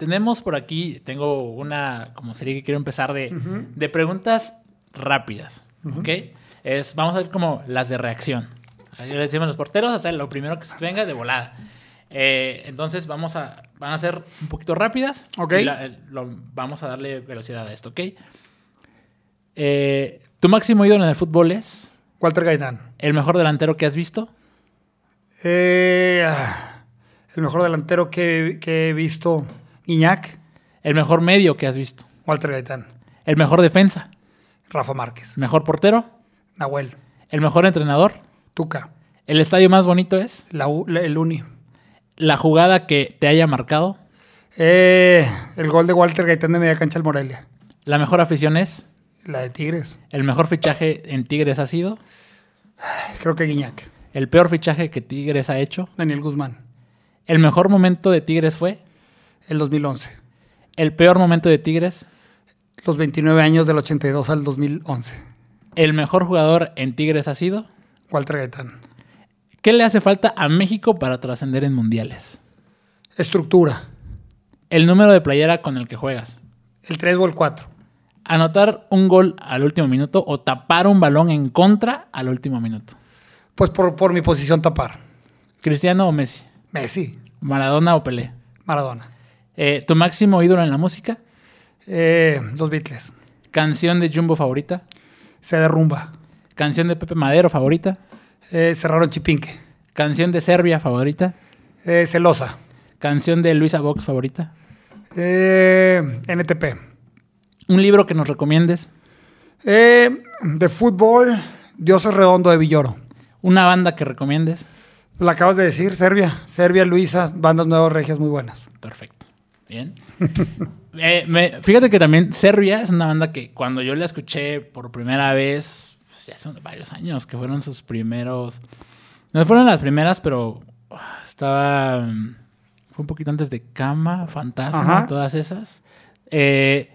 tenemos por aquí, tengo una como serie que quiero empezar de, de preguntas rápidas, ¿ok? Es, vamos a ver como las de reacción. Ahí le decimos a los porteros, hacer lo primero que se venga de volada. Eh, entonces vamos a, van a ser un poquito rápidas. Ok. y la- eh, lo- vamos a darle velocidad a esto, ¿ok? Eh, ¿Tu máximo ídolo en el fútbol es Walter Gaitán. el mejor delantero que has visto? Eh, ah, el mejor delantero que, que he visto, Iñac, ¿El mejor medio que has visto? Walter Gaitán. ¿El mejor defensa? Rafa Márquez, ¿El mejor portero? Nahuel, ¿El mejor entrenador? Tuca, ¿El estadio más bonito es? la U- la- el Uni. ¿La jugada que te haya marcado? Eh, el gol de Walter Gaitán de media cancha al Morelia. ¿La mejor afición es? La de Tigres. ¿El mejor fichaje en Tigres ha sido? Creo que Guiñac. ¿El peor fichaje que Tigres ha hecho? Daniel Guzmán. ¿El mejor momento de Tigres fue? El 2011. ¿El peor momento de Tigres? Los 29 años del 82 al 2011. ¿El mejor jugador en Tigres ha sido? Walter Gaitán. ¿Qué le hace falta a México para trascender en mundiales? Estructura. El número de playera con el que juegas. El 3 o el 4. Anotar un gol al último minuto o tapar un balón en contra al último minuto. Pues por, por mi posición tapar. ¿Cristiano o Messi? Messi. ¿Maradona o Pelé? Maradona. Eh, ¿Tu máximo ídolo en la música? Eh, los Beatles. ¿Canción de Jumbo favorita? Se derrumba. ¿Canción de Pepe Madero favorita? Eh, cerraron Chipinque. ¿Canción de Serbia favorita? Celosa. ¿Canción de Luisa Vox favorita? Eh, NTP. ¿Un libro que nos recomiendes? Eh, de fútbol, Dios es redondo de Villoro. ¿Una banda que recomiendes? La acabas de decir, Serbia. Serbia, Luisa, bandas nuevas regias muy buenas. Perfecto. Bien. [laughs] Eh, me- fíjate que también Serbia es una banda que cuando yo la escuché por primera vez, pues, ya son varios años, que fueron sus primeros. No fueron las primeras, pero ah, estaba. mm, Fue un poquito antes de Cama, Fantasma, Ajá. todas esas. Eh,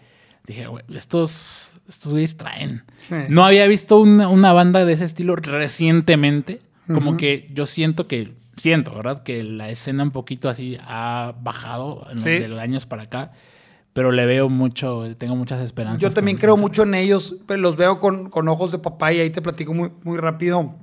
dije, güey, estos, estos güeyes traen. Sí. No había visto una, una banda de ese estilo recientemente. Como que yo siento que, siento, ¿verdad? Que la escena un poquito así ha bajado en los- Sí. de los años para acá. Pero le veo mucho, tengo muchas esperanzas. Yo también creo mucho en ellos, pero los veo con, con ojos de papá y ahí te platico muy, muy rápido.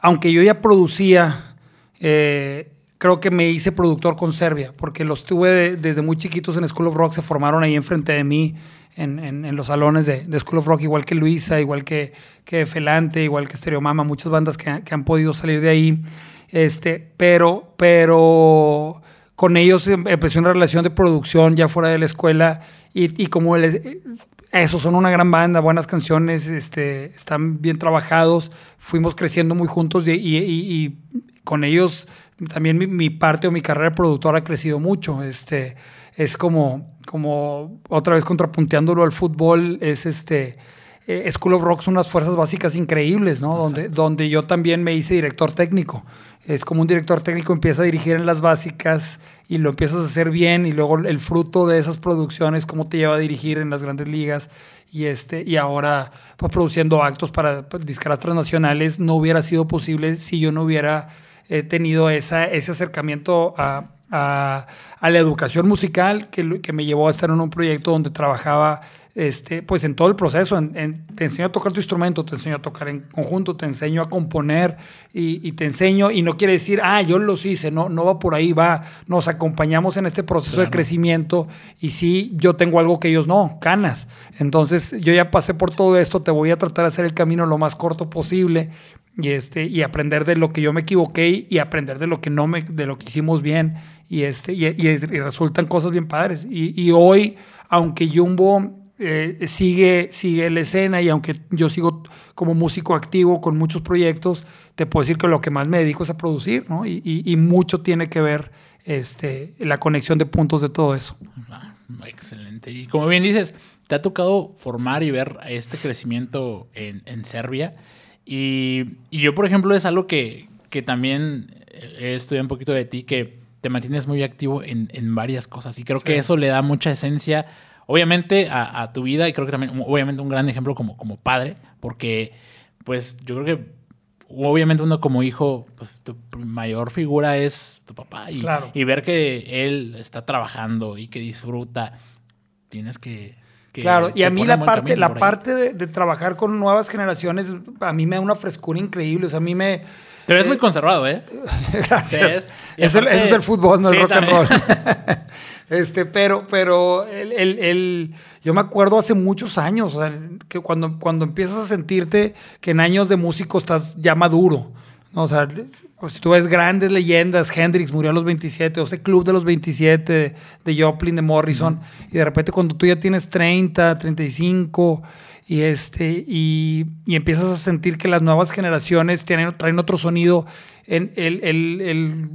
Aunque yo ya producía, eh, creo que me hice productor con Serbia, porque los tuve de- desde muy chiquitos en School of Rock, se formaron ahí enfrente de mí en, en- en los salones de, de School of Rock, igual que Luisa, igual que, que Felante, igual que Stereo Mama, muchas bandas que, que han podido salir de ahí. Este, pero, pero con ellos em- empecé una relación de producción ya fuera de la escuela y, y como les, eso, son una gran banda, buenas canciones, este, están bien trabajados, fuimos creciendo muy juntos y- y- y con ellos también mi, mi parte o mi carrera de productor ha crecido mucho. Este, es como, como otra vez contrapunteándolo al fútbol, es este... eh, School of Rock son unas fuerzas básicas increíbles, ¿no? Donde, donde yo también me hice director técnico. Es como un director técnico empieza a dirigir en las básicas y lo empiezas a hacer bien y luego el fruto de esas producciones, cómo te lleva a dirigir en las grandes ligas y, este, y ahora pues, produciendo actos para pues, discaras transnacionales, no hubiera sido posible si yo no hubiera eh, tenido esa, ese acercamiento a, a- a la educación musical que, que me llevó a estar en un proyecto donde trabajaba este, pues en todo el proceso. en- en- te enseño a tocar tu instrumento, te enseño a tocar en conjunto, te enseño a componer y, y te enseño, y no quiere decir, ah, yo los hice, no, no va por ahí, va. Nos acompañamos en este proceso de crecimiento y sí, yo tengo algo que ellos no, canas. Entonces, yo ya pasé por todo esto, te voy a tratar de hacer el camino lo más corto posible y este y aprender de lo que yo me equivoqué y aprender de lo que no me de lo que hicimos bien y este y, y es- y resultan cosas bien padres y, hoy aunque Jumbo eh, sigue sigue la escena y aunque yo sigo como músico activo con muchos proyectos te puedo decir que lo que más me dedico es a producir ¿no? y mucho tiene que ver este la conexión de puntos de todo eso Ah, excelente. Y como bien dices, te ha tocado formar y ver este crecimiento en, en Serbia. Y, y yo, por ejemplo, es algo que, que también he estudiado un poquito de ti, que te mantienes muy activo en, en varias cosas. Y creo que eso le da mucha esencia, obviamente, a, a tu vida. Y creo que también, obviamente, un gran ejemplo como, como padre, porque, pues, yo creo que obviamente uno como hijo, pues tu mayor figura es tu papá. Y, Claro. y ver que él está trabajando y que disfruta, tienes que... que- Claro, y a mí la parte, la parte de, de trabajar con nuevas generaciones, a mí me da una frescura increíble. O sea, a mí me. Te ves eh, muy conservado, ¿eh? [laughs] Gracias. Es el- eso es el fútbol, no Sí, el rock and roll. [laughs] este, pero, pero el, el- el- yo me acuerdo hace muchos años, o sea, que cuando, cuando empiezas a sentirte que en años de músico estás ya maduro. ¿no? O sea, pues, si tú ves grandes leyendas, Hendrix murió a los 27, o ese club de los 27, de, Joplin, de Morrison, y de repente cuando tú ya tienes 30, 35, y, este, y, y empiezas a sentir que las nuevas generaciones tienen, traen otro sonido, en el, el- el-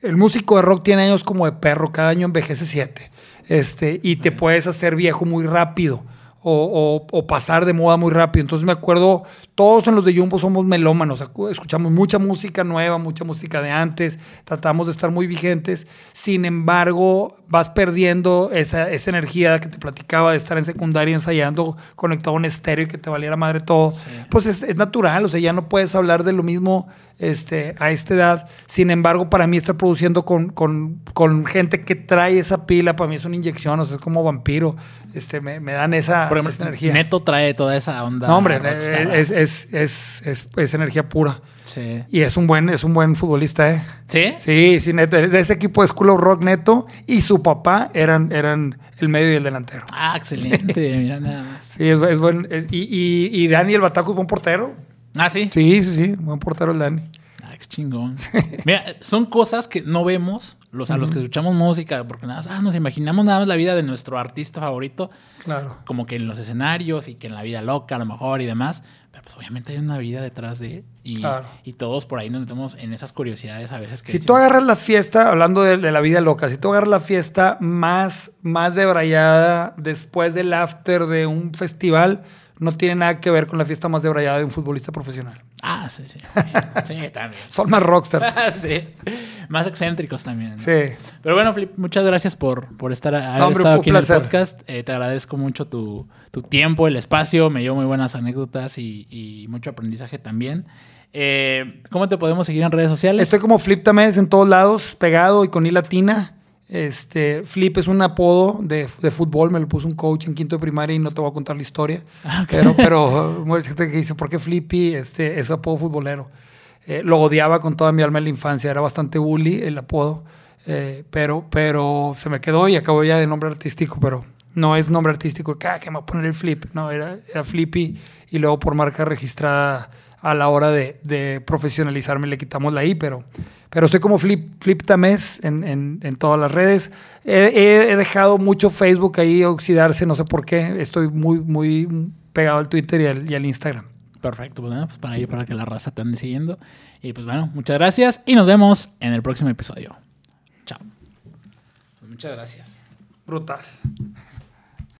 el músico de rock tiene años como de perro, cada año envejece siete. Este, y te puedes hacer viejo muy rápido o, o- o pasar de moda muy rápido. Entonces me acuerdo, todos en los de Jumbo somos melómanos, escuchamos mucha música nueva, mucha música de antes, tratamos de estar muy vigentes. Sin embargo, vas perdiendo esa, esa energía que te platicaba de estar en secundaria ensayando conectado a un estéreo y que te valiera madre todo. Pues es, es natural, o sea, ya no puedes hablar de lo mismo este, a esta edad. Sin embargo, para mí estar produciendo con, con- con gente que trae esa pila, para mí es una inyección, o sea, es como vampiro. Este, me, me dan esa, ejemplo, esa energía. Neto trae toda esa onda. no, hombre, es, es, es, es- es energía pura. Sí. Y es un buen, es un buen futbolista, ¿eh? ¿Sí? Sí, sí, neto. De ese equipo de School of Rock neto y su papá eran, eran el medio y el delantero. Ah, excelente. [laughs] Mira nada más. Sí, es, es buen. es- y, y, y Dani el Bataco es buen portero. Ah, sí. Sí, sí, sí, buen portero el Dani. Ah, qué chingón. [laughs] Mira, son cosas que no vemos los, a los que escuchamos música, porque nada, más, ah, nos imaginamos nada más la vida de nuestro artista favorito, Claro. como que en los escenarios y que en la vida loca a lo mejor y demás, Pero pues obviamente hay una vida detrás de... Y, Claro. y todos por ahí nos metemos en esas curiosidades a veces que... Si tú decimos, agarras la fiesta, hablando de, de la vida loca, si tú agarras la fiesta más, más debrayada después del after de un festival, no tiene nada que ver con la fiesta más debrayada de un futbolista profesional. Ah, sí, sí. [laughs] Sí, también. Son más rockstars. [laughs] sí. Más excéntricos también. ¿no? Sí. Pero bueno, Flip, muchas gracias por, por estar haber No, hombre, estado aquí en el placer. podcast. Eh, te agradezco mucho tu, tu tiempo, el espacio. Me dio muy buenas anécdotas y, y mucho aprendizaje también. Eh, ¿Cómo te podemos seguir en redes sociales? Estoy como Flip Tamés en todos lados, pegado y con I latina. Este, Flip es un apodo de, de fútbol, me lo puso un coach en quinto de primaria y no te voy a contar la historia. Ah, ok. Pero, pero [laughs] mucha gente que dice, ¿por qué Flippy? Este, es apodo futbolero. Eh, lo odiaba con toda mi alma en la infancia, era bastante bully el apodo, eh, pero, pero se me quedó y acabó ya de nombre artístico, pero no es nombre artístico, que, ah, que me voy a poner el Flip, no, era, era Flippy y luego por marca registrada a la hora de, de profesionalizarme le quitamos la I, pero, pero estoy como Flip, Flip Tamés en, en, en todas las redes. He, dejado mucho Facebook ahí oxidarse, no sé por qué, estoy muy, muy pegado al Twitter y al, y al Instagram. Perfecto, pues, bueno, pues para ahí, para que la raza te ande siguiendo. Y pues bueno, muchas gracias y nos vemos en el próximo episodio. Chao. Pues muchas gracias. Brutal.